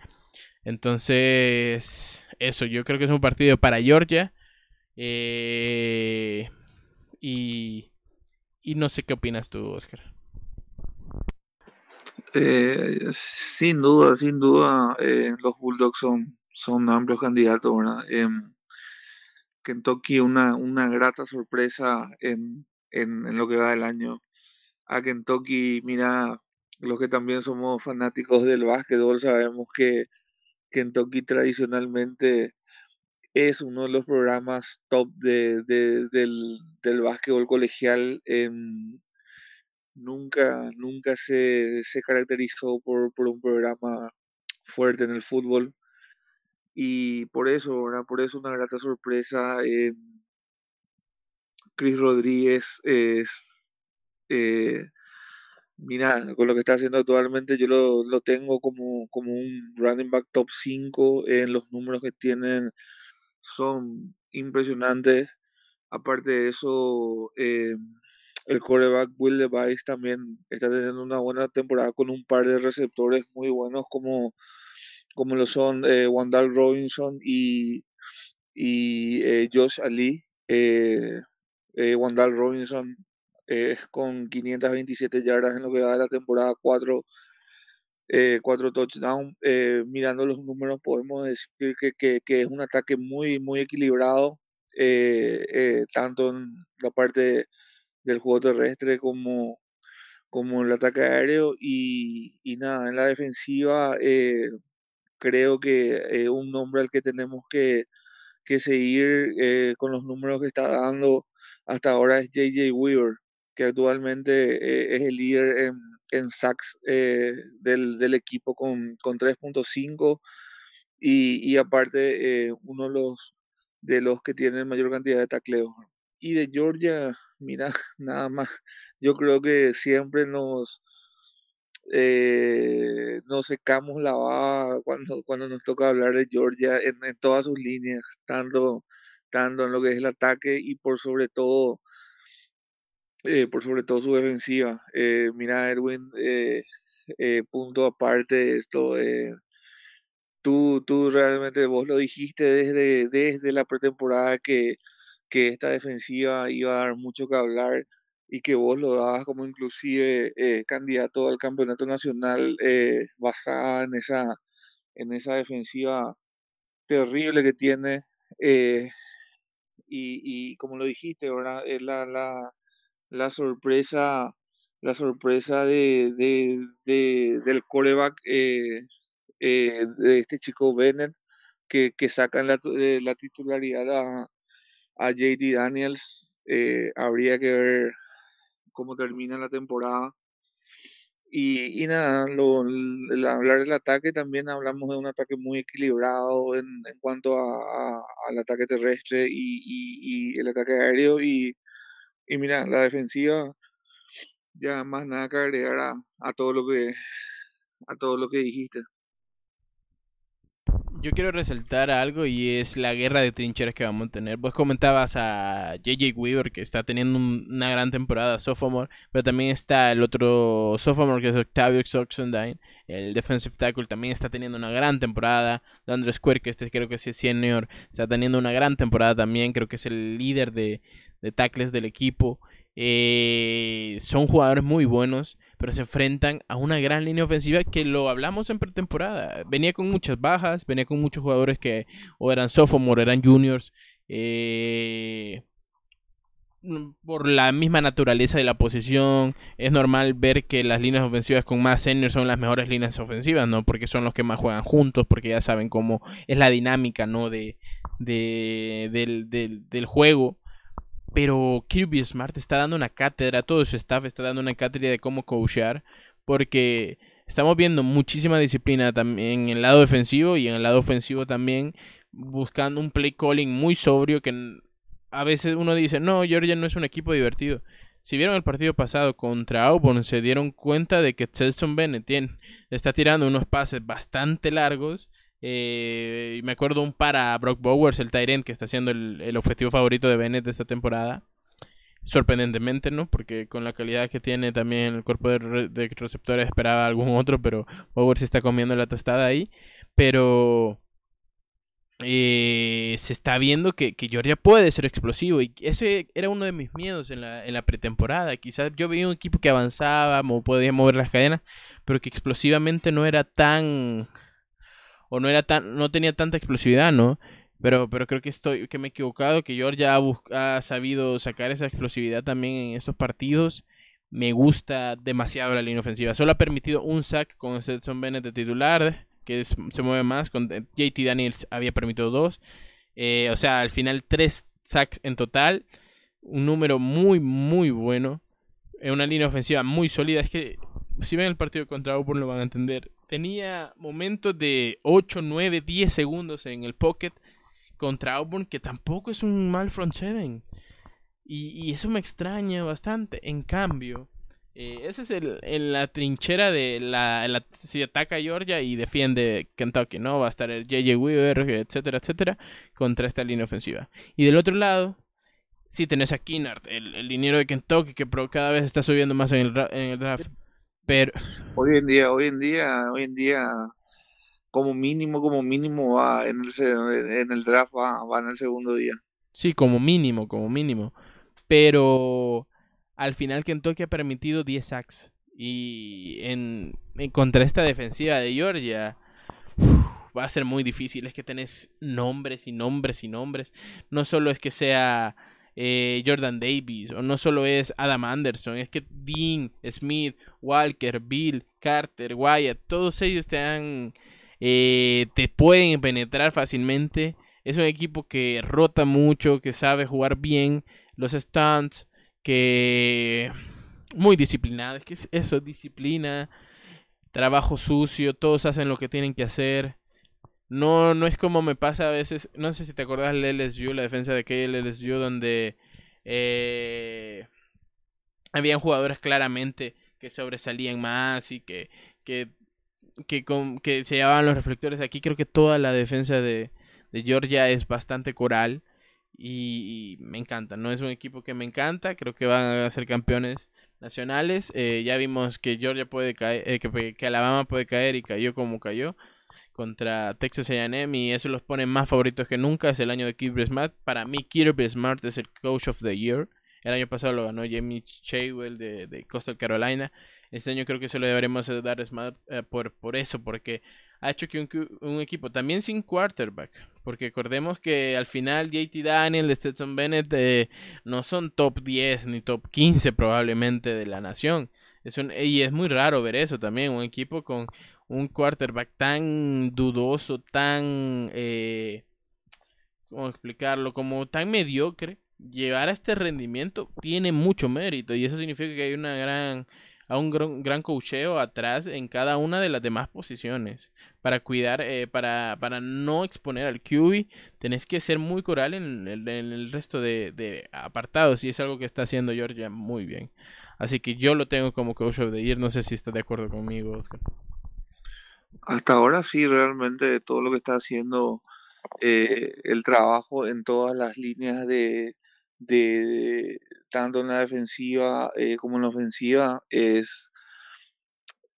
Entonces, eso, yo creo que es un partido para Georgia. Eh, y, y no sé qué opinas tú, Oscar. Eh, sin duda, sin duda, eh, los Bulldogs son, son amplios candidatos, ¿verdad? Em, Kentucky una, una grata sorpresa en, en, lo que va del año. A Kentucky, mira, los que también somos fanáticos del básquetbol, sabemos que Kentucky tradicionalmente es uno de los programas top de, del, del básquetbol colegial. nunca nunca se, se caracterizó por, por, un programa fuerte en el fútbol. Y por eso, ¿verdad? Por eso una grata sorpresa. Eh, Chris Rodríguez es, eh, mira, con lo que está haciendo actualmente, yo lo, lo tengo como, como un running back top 5. En los números que tienen son impresionantes. Aparte de eso, eh, el coreback Will Device también está teniendo una buena temporada con un par de receptores muy buenos como como lo son eh, Wandal Robinson y, y eh, Josh Ali. Eh, Wandal Robinson con 527 yardas en lo que da de la temporada 4, 4 touchdowns. mirando los números podemos decir que, que, es un ataque muy, muy equilibrado, tanto en la parte del juego terrestre como, como el ataque aéreo y, nada, en la defensiva creo que eh, un nombre al que tenemos que, seguir eh, con los números que está dando hasta ahora es JJ Weaver, que actualmente eh, es el líder en, en sacks del, equipo con, con 3.5 y, aparte eh, uno de los, de los que tienen mayor cantidad de tacleos. Y de Georgia, mira, nada más, yo creo que siempre nos, eh, nos secamos la baba cuando, cuando nos toca hablar de Georgia en, todas sus líneas, tanto, tanto en lo que es el ataque y por sobre todo, eh, por sobre todo su defensiva. mira, Erwin, punto aparte, esto Tú, tú realmente, vos lo dijiste desde, desde la pretemporada que, que esta defensiva iba a dar mucho que hablar y que vos lo dabas como inclusive eh, candidato al campeonato nacional eh, basada en esa, en esa defensiva terrible que tiene. Eh, y, como lo dijiste, ahora es la, la, la sorpresa la sorpresa de, de, del coreback eh, de este chico Bennett, que, que sacan la, eh, la titularidad a, a JD Daniels. Eh, habría que ver cómo termina la temporada. Y, y nada, lo, hablar del ataque también hablamos de un ataque muy equilibrado en, en cuanto a, al ataque terrestre y, y, el ataque aéreo. Y, y mira, la defensiva, ya más nada que agregar a, todo lo que a todo lo que dijiste. Yo quiero resaltar algo y es la guerra de trincheras que vamos a tener. Vos comentabas a JJ Weaver que está teniendo una gran temporada sophomore, pero también está el otro sophomore que es Octavio Xoxendine, el defensive tackle también está teniendo una gran temporada. Andrew Square, que este creo que es senior, está teniendo una gran temporada también, creo que es el líder de, de tackles del equipo. Eh, son jugadores muy buenos, pero se enfrentan a una gran línea ofensiva que lo hablamos en pretemporada. Venía con muchas bajas, venía con muchos jugadores que o eran sophomore, eran juniors. Eh, por la misma naturaleza de la posición, es normal ver que las líneas ofensivas con más seniors son las mejores líneas ofensivas, ¿no? Porque son los que más juegan juntos, porque ya saben cómo es la dinámica, ¿no? De, de del, del, del juego pero Kirby Smart está dando una cátedra, todo su staff está dando una cátedra de cómo coachear, porque estamos viendo muchísima disciplina también en el lado defensivo y en el lado ofensivo también, buscando un play calling muy sobrio que a veces uno dice, no, Georgia no es un equipo divertido. Si vieron el partido pasado contra Auburn, se dieron cuenta de que Celson Bennett está tirando unos pases bastante largos eh, me acuerdo un para Brock Bowers, el Tyrant, que está siendo el, objetivo favorito de Bennett esta temporada. Sorprendentemente, ¿no? Porque con la calidad que tiene también el cuerpo de, receptores esperaba algún otro, pero Bowers está comiendo la tostada ahí. Pero eh, se está viendo que, que, Georgia puede ser explosivo y ese era uno de mis miedos en la, en la pretemporada. Quizás yo veía un equipo que avanzaba, podía mover las cadenas, pero que explosivamente no era tan o no era tan no tenía tanta explosividad, ¿no? Pero, pero creo que estoy que me he equivocado, que Georgia ha, ha sabido sacar esa explosividad también en estos partidos. Me gusta demasiado la línea ofensiva. Solo ha permitido un sack con Stetson Bennett de titular, que se mueve más. Con JT Daniels había permitido dos. Eh, o sea, al final tres sacks en total. Un número muy, muy bueno. En una línea ofensiva muy sólida. Es que si ven el partido contra Auburn lo van a entender tenía momentos de 8, 9, 10 segundos en el pocket contra Auburn, que tampoco es un mal front seven. Y, eso me extraña bastante. En cambio, eh, ese es el, la trinchera de la, si ataca Georgia y defiende Kentucky, ¿no? Va a estar el JJ Weaver, etcétera, etcétera, contra esta línea ofensiva. Y del otro lado, si tenés a Kinnard, el, el dinero de Kentucky, que cada vez está subiendo más en el, en el draft. Pero hoy en día, hoy en día, hoy en día, como mínimo, como mínimo va en el, en el draft va, en el segundo día. Sí, como mínimo, como mínimo. Pero al final Kentucky ha permitido 10 sacks. Y en, en contra esta defensiva de Georgia va a ser muy difícil. Es que tenés nombres y nombres y nombres. No solo es que sea eh, Jordan Davis, o no solo es Adam Anderson, es que Dean, Smith, Walker, Bill, Carter, Wyatt, todos ellos te han, eh, te pueden penetrar fácilmente. Es un equipo que rota mucho, que sabe jugar bien los stunts, que muy disciplinado, es que es eso, disciplina, trabajo sucio, todos hacen lo que tienen que hacer. No, no es como me pasa a veces, no sé si te acordás del LSU, la defensa de aquel donde eh, habían jugadores claramente que sobresalían más y que, que, que, que se llevaban los reflectores. Aquí creo que toda la defensa de, de Georgia es bastante coral y, me encanta. No es un equipo que me encanta, creo que van a ser campeones nacionales. Eh, ya vimos que Georgia puede caer, eh, que, que, Alabama puede caer y cayó como cayó contra Texas A&M y eso los pone más favoritos que nunca. Es el año de Kirby Smart. Para mí Kirby Smart es el Coach of the Year. El año pasado lo ganó Jamie Chadwell de, de Coastal Carolina. Este año creo que se lo deberemos dar a Smart eh, por, por eso, porque ha hecho que un, equipo también sin quarterback, porque recordemos que al final JT Daniel, Stetson Bennett eh, no son top 10 ni top 15 probablemente de la nación. Es un, y es muy raro ver eso también, un equipo con un quarterback tan dudoso, tan... Eh, ¿Cómo explicarlo? Como tan mediocre. Llegar a este rendimiento tiene mucho mérito y eso significa que hay una gran un gran, gran cocheo atrás en cada una de las demás posiciones. Para cuidar, eh, para, para no exponer al QB, tenés que ser muy coral en el, resto de, de, apartados y es algo que está haciendo Georgia muy bien. Así que yo lo tengo como coach of the year, no sé si estás de acuerdo conmigo, Oscar. Hasta ahora sí, realmente todo lo que está haciendo eh, el trabajo en todas las líneas de, de, tanto en la defensiva eh, como en la ofensiva es,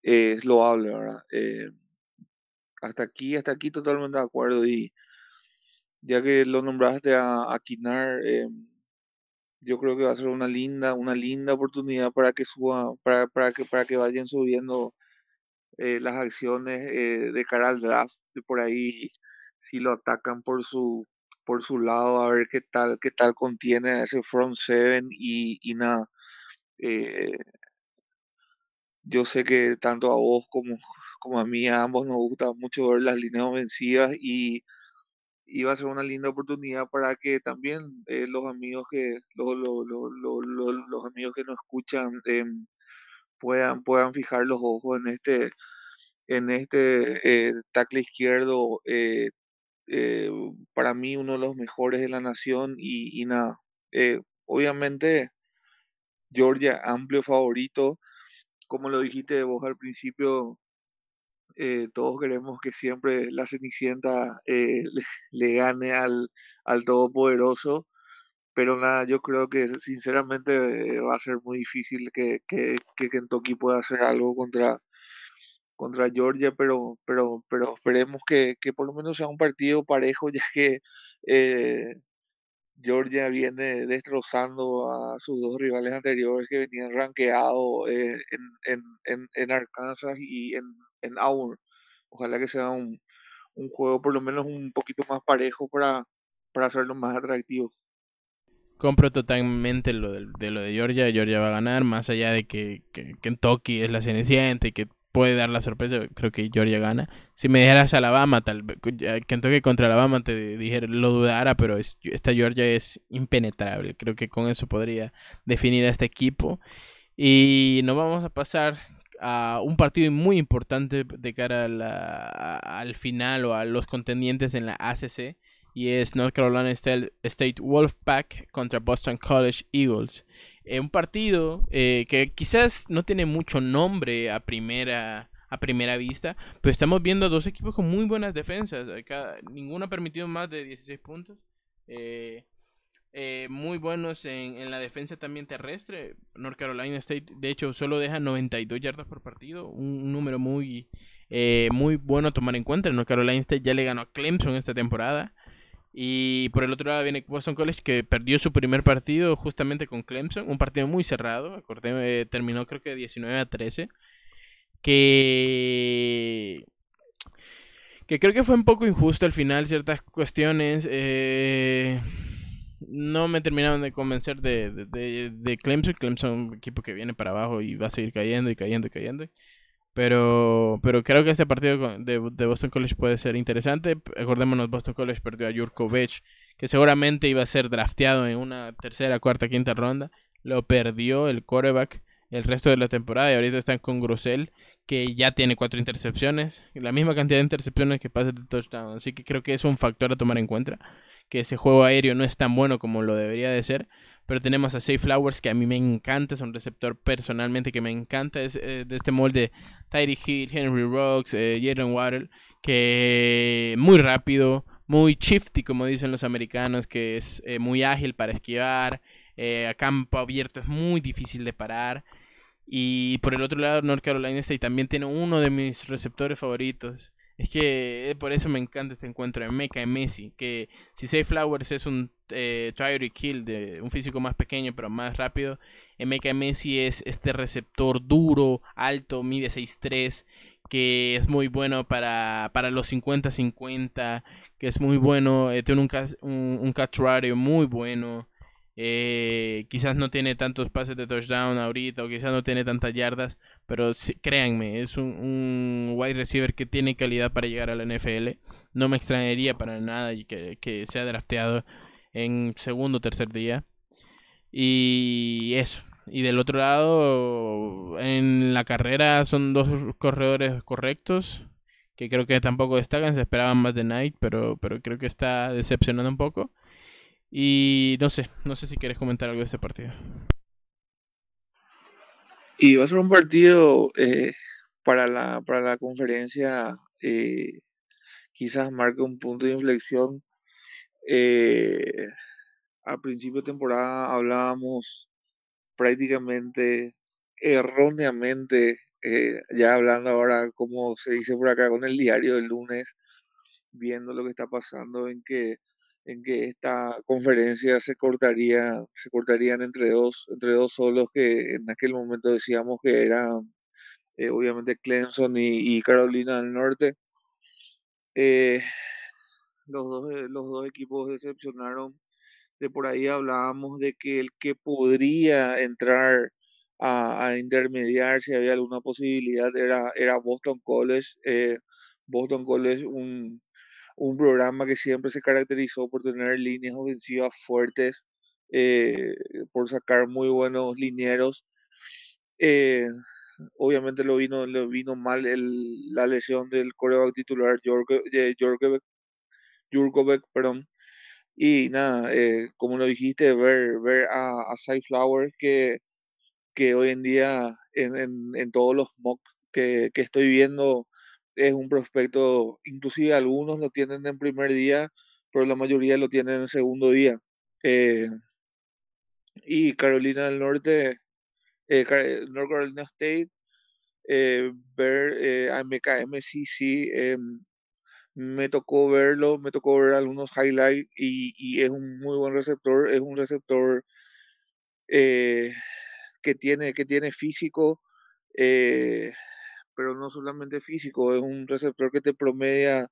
es loable. Eh, hasta aquí, hasta aquí totalmente de acuerdo y ya que lo nombraste a, a Kinar, yo creo que va a ser una linda, una linda oportunidad para que suba, para, para que, para que vayan subiendo las acciones de cara al draft. Y por ahí, si lo atacan por su por su lado a ver qué tal, qué tal contiene ese front seven y, y nada. Eh, yo sé que tanto a vos como, como a mí, a ambos nos gusta mucho ver las líneas ofensivas y, va a ser una linda oportunidad para que también eh, los amigos que los, los, los, los, amigos que nos escuchan em, puedan puedan fijar los ojos en este en este eh, tackle izquierdo eh, eh, para mí uno de los mejores de la nación y, nada, eh, obviamente Georgia amplio favorito, como lo dijiste vos al principio, todos queremos que siempre la Cenicienta le, gane al, al Todopoderoso, pero nada, yo creo que sinceramente va a ser muy difícil que, que, que Kentucky pueda hacer algo contra, contra Georgia, pero, pero, pero esperemos que, que por lo menos sea un partido parejo, ya que eh, Georgia viene destrozando a sus dos rivales anteriores que venían rankeados eh, en, en, en, Arkansas y en, en Auburn. Ojalá que sea un, un juego por lo menos un poquito más parejo para, para hacerlo más atractivo. Compro totalmente lo de, de, lo de Georgia. Georgia va a ganar, más allá de que, que Kentucky es la cenicienta y que puede dar la sorpresa. Creo que Georgia gana. Si me dijeras Alabama, tal vez Kentucky contra Alabama te dijera lo dudara, pero esta Georgia es impenetrable. Creo que con eso podría definir a este equipo. Y nos vamos a pasar a un partido muy importante de cara al final o a los contendientes en la ACC. Y es North Carolina State Wolfpack contra Boston College Eagles. Eh, un partido eh, que quizás no tiene mucho nombre a primera, a primera vista, pero estamos viendo dos equipos con muy buenas defensas. ninguno ha permitido más de 16 puntos. Eh, muy buenos en, en, la defensa también terrestre. North Carolina State, de hecho, solo deja 92 yardas por partido, un, número muy, muy bueno a tomar en cuenta. North Carolina State ya le ganó a Clemson esta temporada. Y por el otro lado viene Boston College que perdió su primer partido justamente con Clemson, un partido muy cerrado, acordé, eh, terminó creo que 19 a 13, que que creo que fue un poco injusto al final ciertas cuestiones. Eh, no me terminaron de convencer de, de, Clemson. Clemson, un equipo que viene para abajo y va a seguir cayendo y cayendo y cayendo. Pero, pero creo que este partido de, Boston College puede ser interesante. Acordémonos, Boston College perdió a Jurkovic, que seguramente iba a ser drafteado en una tercera, cuarta, quinta ronda. Lo perdió el quarterback el resto de la temporada y ahorita están con Grosel, que ya tiene cuatro intercepciones, la misma cantidad de intercepciones que pases de touchdown. Así que creo que es un factor a tomar en cuenta, que ese juego aéreo no es tan bueno como lo debería de ser. Pero tenemos a Safe Flowers, que a mí me encanta, es un receptor personalmente que me encanta, es eh, de este molde Tyree Hill, Henry Rocks, eh, Jalen Waddle, que muy rápido, muy shifty, como dicen los americanos, que es eh, muy ágil para esquivar, a campo abierto es muy difícil de parar. Y por el otro lado, North Carolina State también tiene uno de mis receptores favoritos. Es que eh, por eso me encanta este encuentro de Mecha y Messi. Que si Safe Flowers es un eh, Tyreek Hill de un físico más pequeño pero más rápido, Mecha Messi es este receptor duro, alto, mide 6'3 que es muy bueno para, para los 50-50, que es muy bueno, eh, tiene un, un, un muy bueno. Eh, quizás no tiene tantos pases de touchdown ahorita o quizás no tiene tantas yardas, pero créanme, es un, un, wide receiver que tiene calidad para llegar a la NFL. No me extrañaría para nada que, que sea drafteado en segundo o tercer día. Y eso. Y del otro lado, en la carrera son dos corredores correctos, que creo que tampoco destacan, se esperaban más de Knight, pero, pero creo que está decepcionando un poco. Y no sé, no sé si quieres comentar algo de ese partido. Y va a ser un partido eh, para, la, para la conferencia, eh, quizás marque un punto de inflexión. Eh, a principio de temporada hablábamos prácticamente erróneamente, ya hablando ahora, como se dice por acá con el diario del lunes, viendo lo que está pasando en que en que esta conferencia se cortaría, se cortarían entre dos, entre dos solos que en aquel momento decíamos que eran eh, obviamente Clemson y, Carolina del Norte. Eh, los, dos, los dos equipos decepcionaron de por ahí hablábamos de que el que podría entrar a, intermediar si había alguna posibilidad era, era Boston College. Eh, Boston College, un, un programa que siempre se caracterizó por tener líneas ofensivas fuertes, eh, por sacar muy buenos linieros. Eh, obviamente lo vino, lo vino mal el, la lesión del coreback titular Jurkovic, perdón, y nada, eh, como lo dijiste, ver, ver a, a que, que hoy en día en, en, todos los mocks que, que, estoy viendo es un prospecto, inclusive algunos lo tienen en primer día, pero la mayoría lo tienen en segundo día. Eh, y Carolina del Norte, eh, North Carolina State, ver a MKMCC, em, me tocó verlo, me tocó ver algunos highlights y, es un muy buen receptor, es un receptor eh, que, tiene, que tiene físico, eh, pero no solamente físico, es un receptor que te promedia,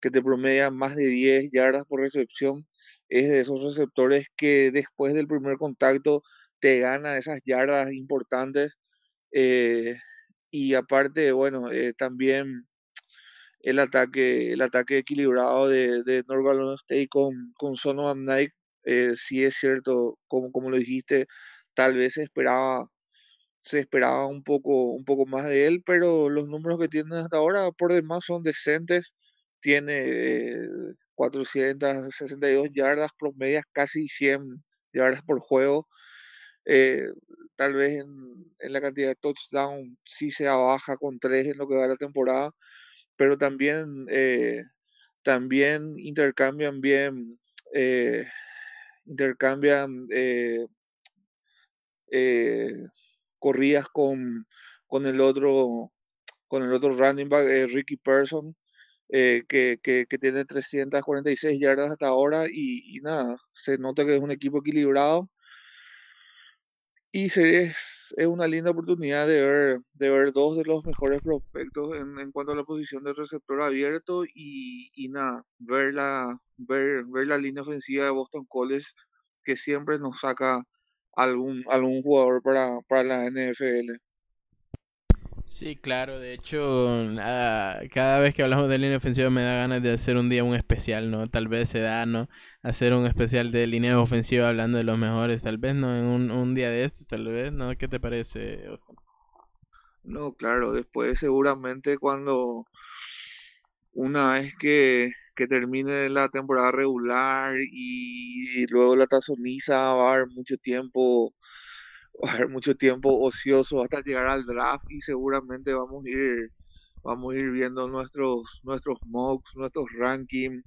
que te promedia más de 10 yardas por recepción, es de esos receptores que después del primer contacto te gana esas yardas importantes. Eh, y aparte, bueno, también el ataque, el ataque equilibrado de, de North State con, con Sonovan Knight, eh, sí es cierto, como, como lo dijiste, tal vez esperaba, se esperaba un poco, un poco más de él, pero los números que tienen hasta ahora por demás son decentes. Tiene 462 eh, yardas promedias, casi 100 yardas por juego. Eh, tal vez en, en, la cantidad de touchdown sí se baja con 3 en lo que va la temporada, pero también, eh, también intercambian bien, eh, intercambian eh, corridas con, con el otro con el otro running back, Ricky Person, que, que, que, tiene 346 yardas hasta ahora y, y, nada, se nota que es un equipo equilibrado. Y es, es una linda oportunidad de ver, de ver dos de los mejores prospectos en, en cuanto a la posición de receptor abierto y, y nada, ver la, ver, ver la línea ofensiva de Boston College que siempre nos saca algún, algún jugador para, para la NFL. Sí, claro, de hecho, cada vez que hablamos de línea ofensiva me da ganas de hacer un día un especial, ¿no? Tal vez se da, ¿no? Hacer un especial de línea ofensiva hablando de los mejores, tal vez, ¿no? En un, un día de estos, tal vez, ¿no? ¿Qué te parece? No, claro, después seguramente cuando una vez que, que termine la temporada regular y luego la tazoniza va a haber mucho tiempo, va a haber mucho tiempo ocioso hasta llegar al draft y seguramente vamos a ir, vamos a ir viendo nuestros, nuestros mocks, nuestros rankings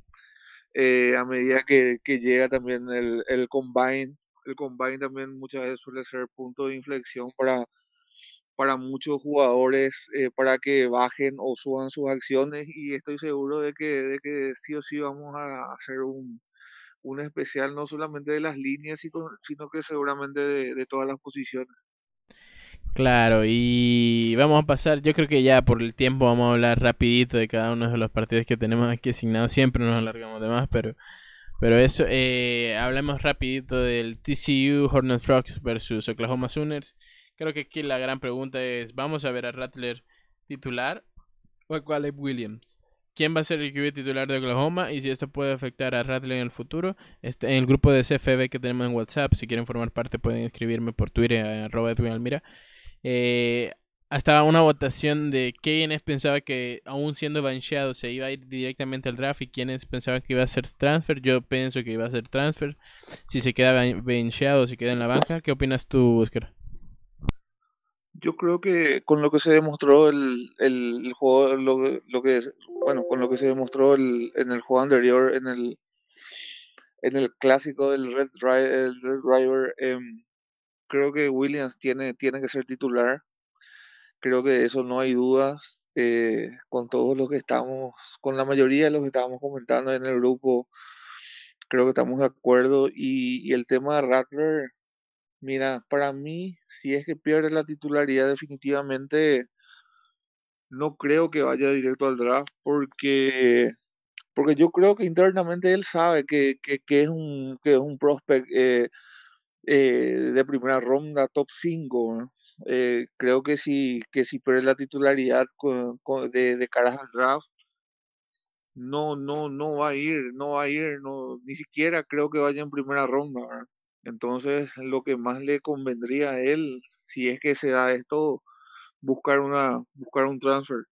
eh, a medida que, que llega también el, el combine. El combine también muchas veces suele ser punto de inflexión para para muchos jugadores eh, para que bajen o suban sus acciones y estoy seguro de que, de que sí o sí vamos a hacer un, un especial no solamente de las líneas, sino, que seguramente de, de todas las posiciones. Claro, y vamos a pasar, yo creo que ya por el tiempo vamos a hablar rapidito de cada uno de los partidos que tenemos aquí asignados, siempre nos alargamos de más, pero, pero eso, eh, hablemos rapidito del TCU Hornet Frogs versus Oklahoma Sooners. Creo que aquí la gran pregunta es, ¿vamos a ver a Rattler titular o a Caleb Williams? ¿Quién va a ser el QB titular de Oklahoma? Y si esto puede afectar a Rattler en el futuro. Este, en el grupo de CFB que tenemos en WhatsApp, si quieren formar parte pueden escribirme por Twitter, Almira. Eh, hasta una votación de quiénes pensaba que, aún siendo bancheado, se iba a ir directamente al draft y quiénes pensaban que iba a ser transfer. Yo pienso que iba a ser transfer. Si se queda bancheado, si queda en la banca, ¿qué opinas tú, Oscar? Yo creo que con lo que se demostró el, el, juego, lo, lo, que, bueno, con lo que se demostró el, en el juego anterior, en el, en el clásico del Red, el Red Driver, eh, creo que Williams tiene, tiene que ser titular. Creo que de eso no hay dudas. Eh, con todos los que estamos, con la mayoría de los que estábamos comentando en el grupo, creo que estamos de acuerdo. Y, y el tema de Rattler, Mira, para mí, si es que pierde la titularidad definitivamente, no creo que vaya directo al draft porque, porque yo creo que internamente él sabe que, que, es, un, que es un prospect eh, eh, de primera ronda, top 5. ¿no? Eh, creo que si, que si pierde la titularidad con, de, de caras al draft, no, no, no va a ir, no va a ir, no, ni siquiera creo que vaya en primera ronda. Entonces, lo que más le convendría a él, si es que se da esto, buscar una, buscar un transfer.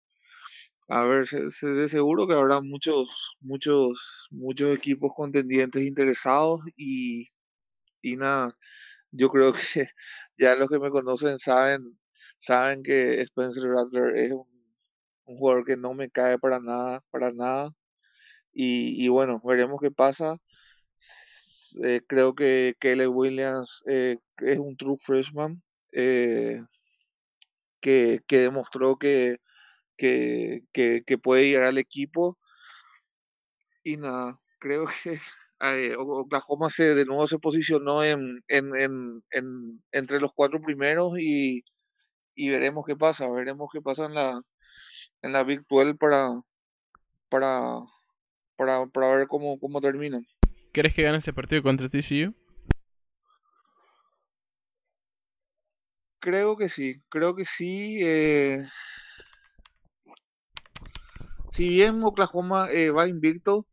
A ver, se, se- de seguro que habrá muchos, muchos, muchos equipos contendientes interesados y, y nada, yo creo que ya los que me conocen saben, saben que Spencer Rattler es un, un jugador que no me cae para nada, para nada. Y, y bueno, veremos qué pasa. Eh, creo que Caleb Williams eh, es un true freshman eh, que, que demostró que, que, puede llegar al equipo. Y nada, creo que Oklahoma se, de nuevo se posicionó en, en, en, en- entre los cuatro primeros y, y veremos qué pasa. Veremos qué pasa en la, en la Big 12 para, para, para, para ver cómo, cómo terminan. ¿Crees que gana este partido contra TCU? Creo que sí, creo que sí. eh, si bien Oklahoma eh, va invicto,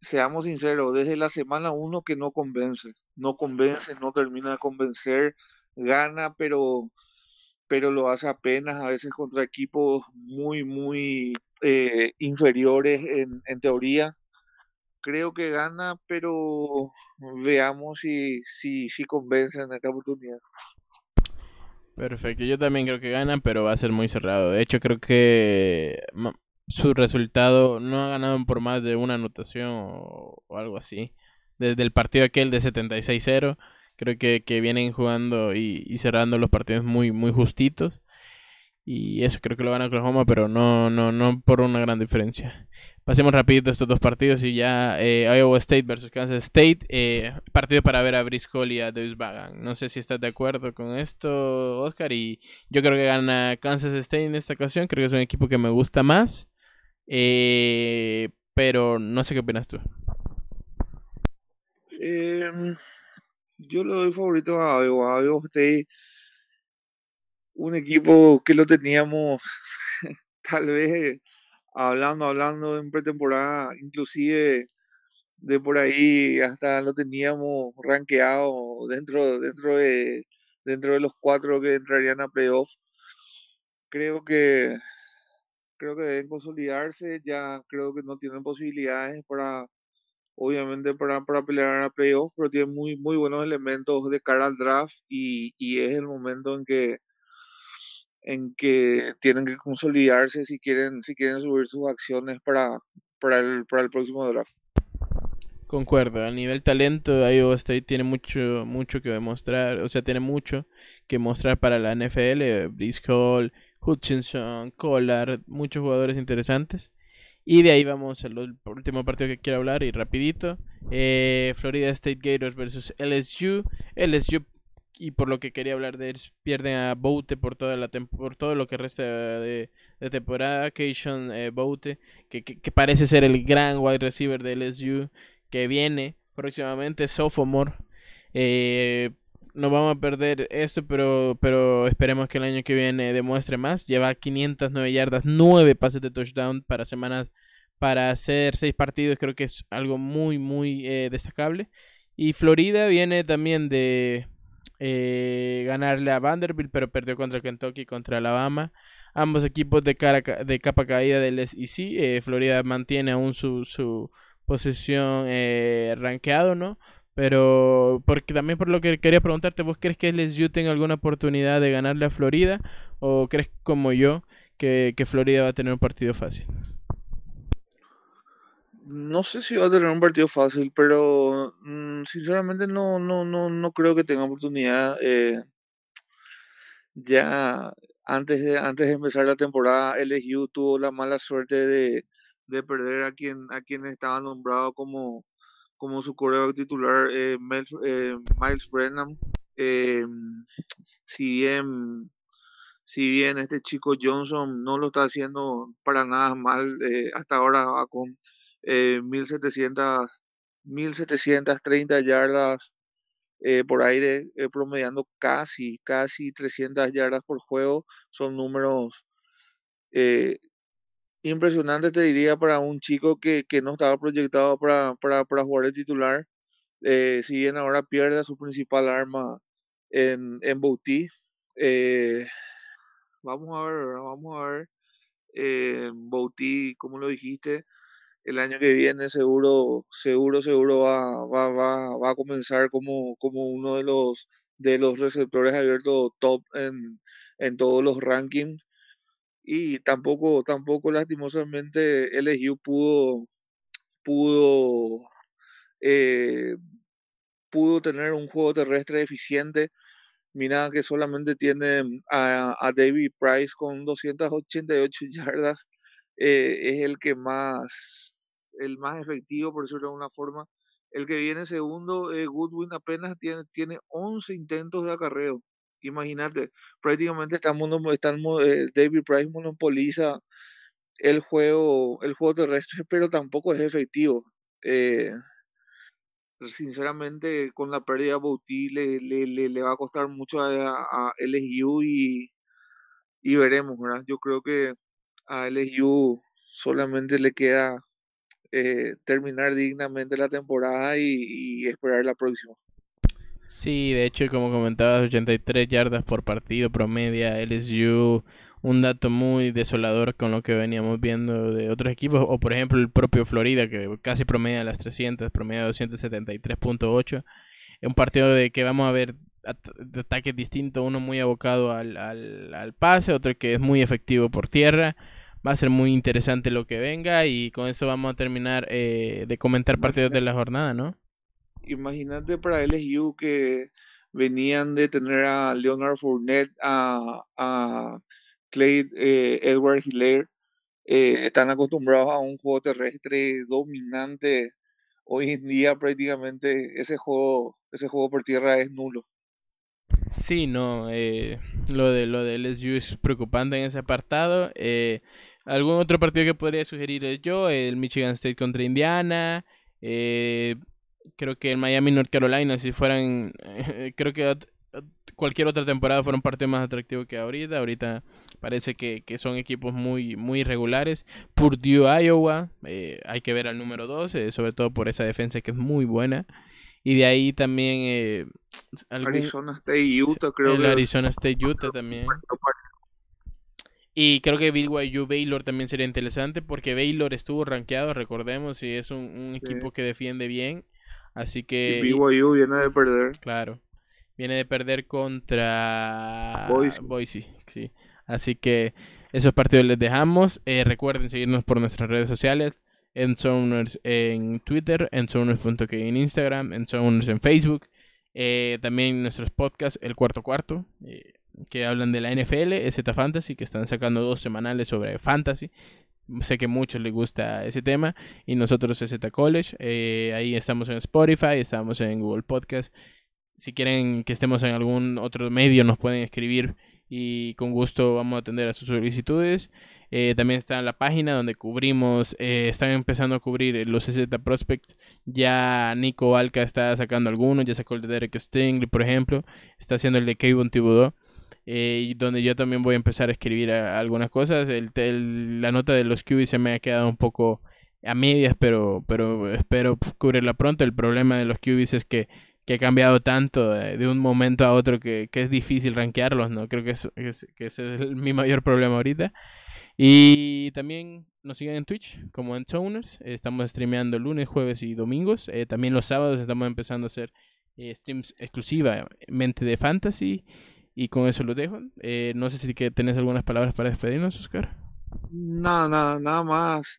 seamos sinceros, desde la semana uno que no convence, no convence, no termina de convencer, gana, pero, pero lo hace apenas, a veces contra equipos muy, muy eh, inferiores en teoría. Creo que gana, pero veamos si, si, si convence en esta oportunidad. Perfecto, yo también creo que ganan, pero va a ser muy cerrado. De hecho, creo que su resultado no ha ganado por más de una anotación o, o algo así. Desde el partido aquel de 76-0, creo que, que vienen jugando y, y cerrando los partidos muy, muy justitos. Y eso creo que lo gana Oklahoma, pero no, no, no por una gran diferencia. Pasemos rapidito estos dos partidos y ya eh, Iowa State versus Kansas State. eh, partido para ver a Hall y a Deuce Bagan. No sé si estás de acuerdo con esto, Oscar. Y yo creo que gana Kansas State en esta ocasión. Creo que es un equipo que me gusta más. eh, pero no sé qué opinas tú. Em, yo le doy favorito a Iowa. Iowa State, un equipo que lo teníamos tal vez hablando, hablando en pretemporada, inclusive de por ahí hasta lo teníamos rankeado dentro, dentro de, dentro de los cuatro que entrarían a playoff. creo que creo que deben consolidarse, ya creo que no tienen posibilidades para obviamente para, para pelear a playoffs, pero tienen muy muy buenos elementos de cara al draft y, y es el momento en que en que tienen que consolidarse si quieren si quieren subir sus acciones para para el, para el próximo draft. Concuerdo, a nivel talento, Iowa State tiene mucho, mucho que demostrar, o sea, tiene mucho que mostrar para la NFL, Brice Hall, Hutchinson, Collar, muchos jugadores interesantes. Y de ahí vamos al último partido que quiero hablar y rapidito. Eh, Florida State Gators versus LSU. LSU y por lo que quería hablar de ellos, pierden a Boute por toda la por todo lo que resta de, temporada. Keishon eh, Boute, que, que, parece ser el gran wide receiver de LSU, que viene próximamente, sophomore. Eh, no vamos a perder esto, pero, pero esperemos que el año que viene demuestre más. Lleva 509 yardas, 9 pases de touchdown para semanas, para hacer 6 partidos, creo que es algo muy, muy eh, destacable. Y Florida viene también de eh, ganarle a Vanderbilt, pero perdió contra Kentucky y contra Alabama. Ambos equipos de, cara, de capa caída del SEC. Eh, Florida mantiene aún su, su posesión eh, rankeado, ¿no? Pero porque también por lo que quería preguntarte, ¿vos crees que LSU tenga alguna oportunidad de ganarle a Florida? ¿O crees como yo que, que Florida va a tener un partido fácil? No sé si va a tener un partido fácil, pero mm, sinceramente no, no, no, no creo que tenga oportunidad. Eh, ya antes de, antes de empezar la temporada, LSU tuvo la mala suerte de, de perder a quien, a quien estaba nombrado como, como su correo titular, eh, eh, Miles Brennan. Eh, si bien si bien este chico Johnson no lo está haciendo para nada mal, hasta ahora va con 1700, 1730 yardas por aire, promediando casi, casi 300 yardas por juego. Son números impresionante, te diría, para un chico que, que no estaba proyectado para, para, para jugar el titular. Eh, si bien ahora pierde su principal arma en, en Bouti. Eh, vamos a ver, vamos a ver. Eh, Bouti, como lo dijiste, el año que viene seguro, seguro, seguro va, va, va, va a comenzar como, como uno de los de los receptores abiertos top en, en todos los rankings y tampoco, tampoco lastimosamente LSU pudo, pudo, eh, pudo tener un juego terrestre eficiente. Mira que solamente tiene a, a David Price con 288 yardas. Eh, es el que más, el más efectivo, por decirlo de alguna forma. El que viene segundo, Goodwin apenas tiene, tiene 11 intentos de acarreo. Imagínate, prácticamente estamos, estamos eh, David Price monopoliza el juego, el juego terrestre, pero tampoco es efectivo. Eh, sinceramente, con la pérdida de Bouti le, le, va a costar mucho a, LSU y, y veremos, ¿verdad? Yo creo que a LSU solamente le queda eh, terminar dignamente la temporada y esperar la próxima. Sí, de hecho, como comentabas, 83 yardas por partido promedia LSU, un dato muy desolador con lo que veníamos viendo de otros equipos, o por ejemplo el propio Florida, que casi promedia las 300, promedia 273.8. Un partido de que vamos a ver de ataques distintos, uno muy abocado al, al, al pase, otro que es muy efectivo por tierra. Va a ser muy interesante lo que venga y con eso vamos a terminar eh, de comentar partidos de la jornada, ¿no? imagínate para LSU que venían de tener a Leonard Fournette, a, a Clay eh, Edward Hiller, eh, están acostumbrados a un juego terrestre dominante. Hoy en día prácticamente ese juego, ese juego por tierra es nulo. Sí, no, eh, lo de lo de LSU es preocupante en ese apartado. ¿Algún otro partido que podría sugerir yo? El Michigan State contra Indiana. Eh, creo que el Miami North Carolina, si fueran, creo que cualquier otra temporada fueron parte más atractivo que ahorita. Ahorita parece que, que son equipos muy, muy irregulares. Purdue, Iowa, eh, hay que ver al número 2, eh, sobre todo por esa defensa que es muy buena. Y de ahí también... Eh, Arizona State Utah, creo. El Arizona State Utah también. Y creo que BYU Baylor también sería interesante porque Baylor estuvo rankeado, recordemos, y es un, equipo que defiende bien. Así que. Y BYU viene de perder. Claro. Viene de perder contra Boise. sí. Así que esos partidos les dejamos. Eh, recuerden seguirnos por nuestras redes sociales. En en Twitter, en en Instagram, en en Facebook. Eh, también nuestros podcasts, El Cuarto Cuarto, eh, que hablan de la NFL, Z Fantasy, que están sacando dos semanales sobre Fantasy. Sé que a muchos les gusta ese tema. Y nosotros Z College. Eh, ahí estamos en Spotify, estamos en Google Podcast. Si quieren que estemos en algún otro medio, nos pueden escribir y con gusto vamos a atender a sus solicitudes. Eh, también está la página donde cubrimos, eh, están empezando a cubrir los CZ Prospects. Ya Nico Alca está sacando algunos, ya sacó el de Derek Stingley, por ejemplo. Está haciendo el de Kevin Thibodeau. Eh, donde yo también voy a empezar a escribir algunas cosas. La nota de los QB se me ha quedado un poco a medias, pero, pero espero cubrirla pronto. El problema de los QBs es que que ha cambiado tanto de, un momento a otro que, es difícil rankearlos, ¿no? Creo que, eso, que ese es mi mayor problema ahorita. Y también nos siguen en Twitch como en Toners. Estamos streameando lunes, jueves y domingos. Eh, también los sábados estamos empezando a hacer eh, streams exclusivamente de fantasy. Y con eso lo dejo. Eh, no sé si que tenés algunas palabras para despedirnos, Oscar. Nada, nada, nada más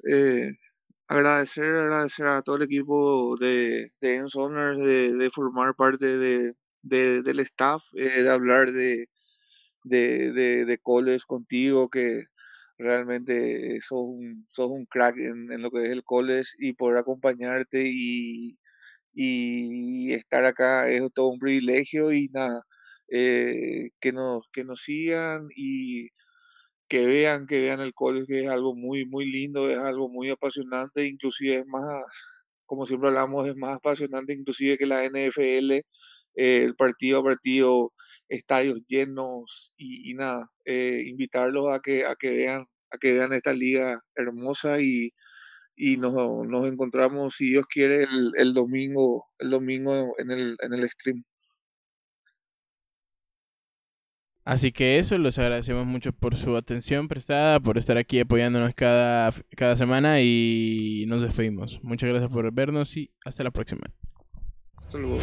agradecer, agradecer a todo el equipo de, de Ensoners de, de, formar parte de, del staff, eh, de hablar de, de, de, coles contigo, que realmente sos un, sos un crack en, en, lo que es el college y poder acompañarte y, y estar acá es todo un privilegio y nada, eh, que, nos, que nos sigan y que vean, que vean el college, que es algo muy, muy lindo, es algo muy apasionante, inclusive es más, como siempre hablamos, es más apasionante inclusive que la NFL, eh, el partido a partido, estadios llenos y, nada, eh, invitarlos a que, a que vean, a que vean esta liga hermosa y, y nos, nos encontramos, si Dios quiere, el, el domingo, el domingo en el, en el stream. Así que eso, los agradecemos mucho por su atención prestada, por estar aquí apoyándonos cada, cada semana y nos despedimos. Muchas gracias por vernos y hasta la próxima. Hasta luego.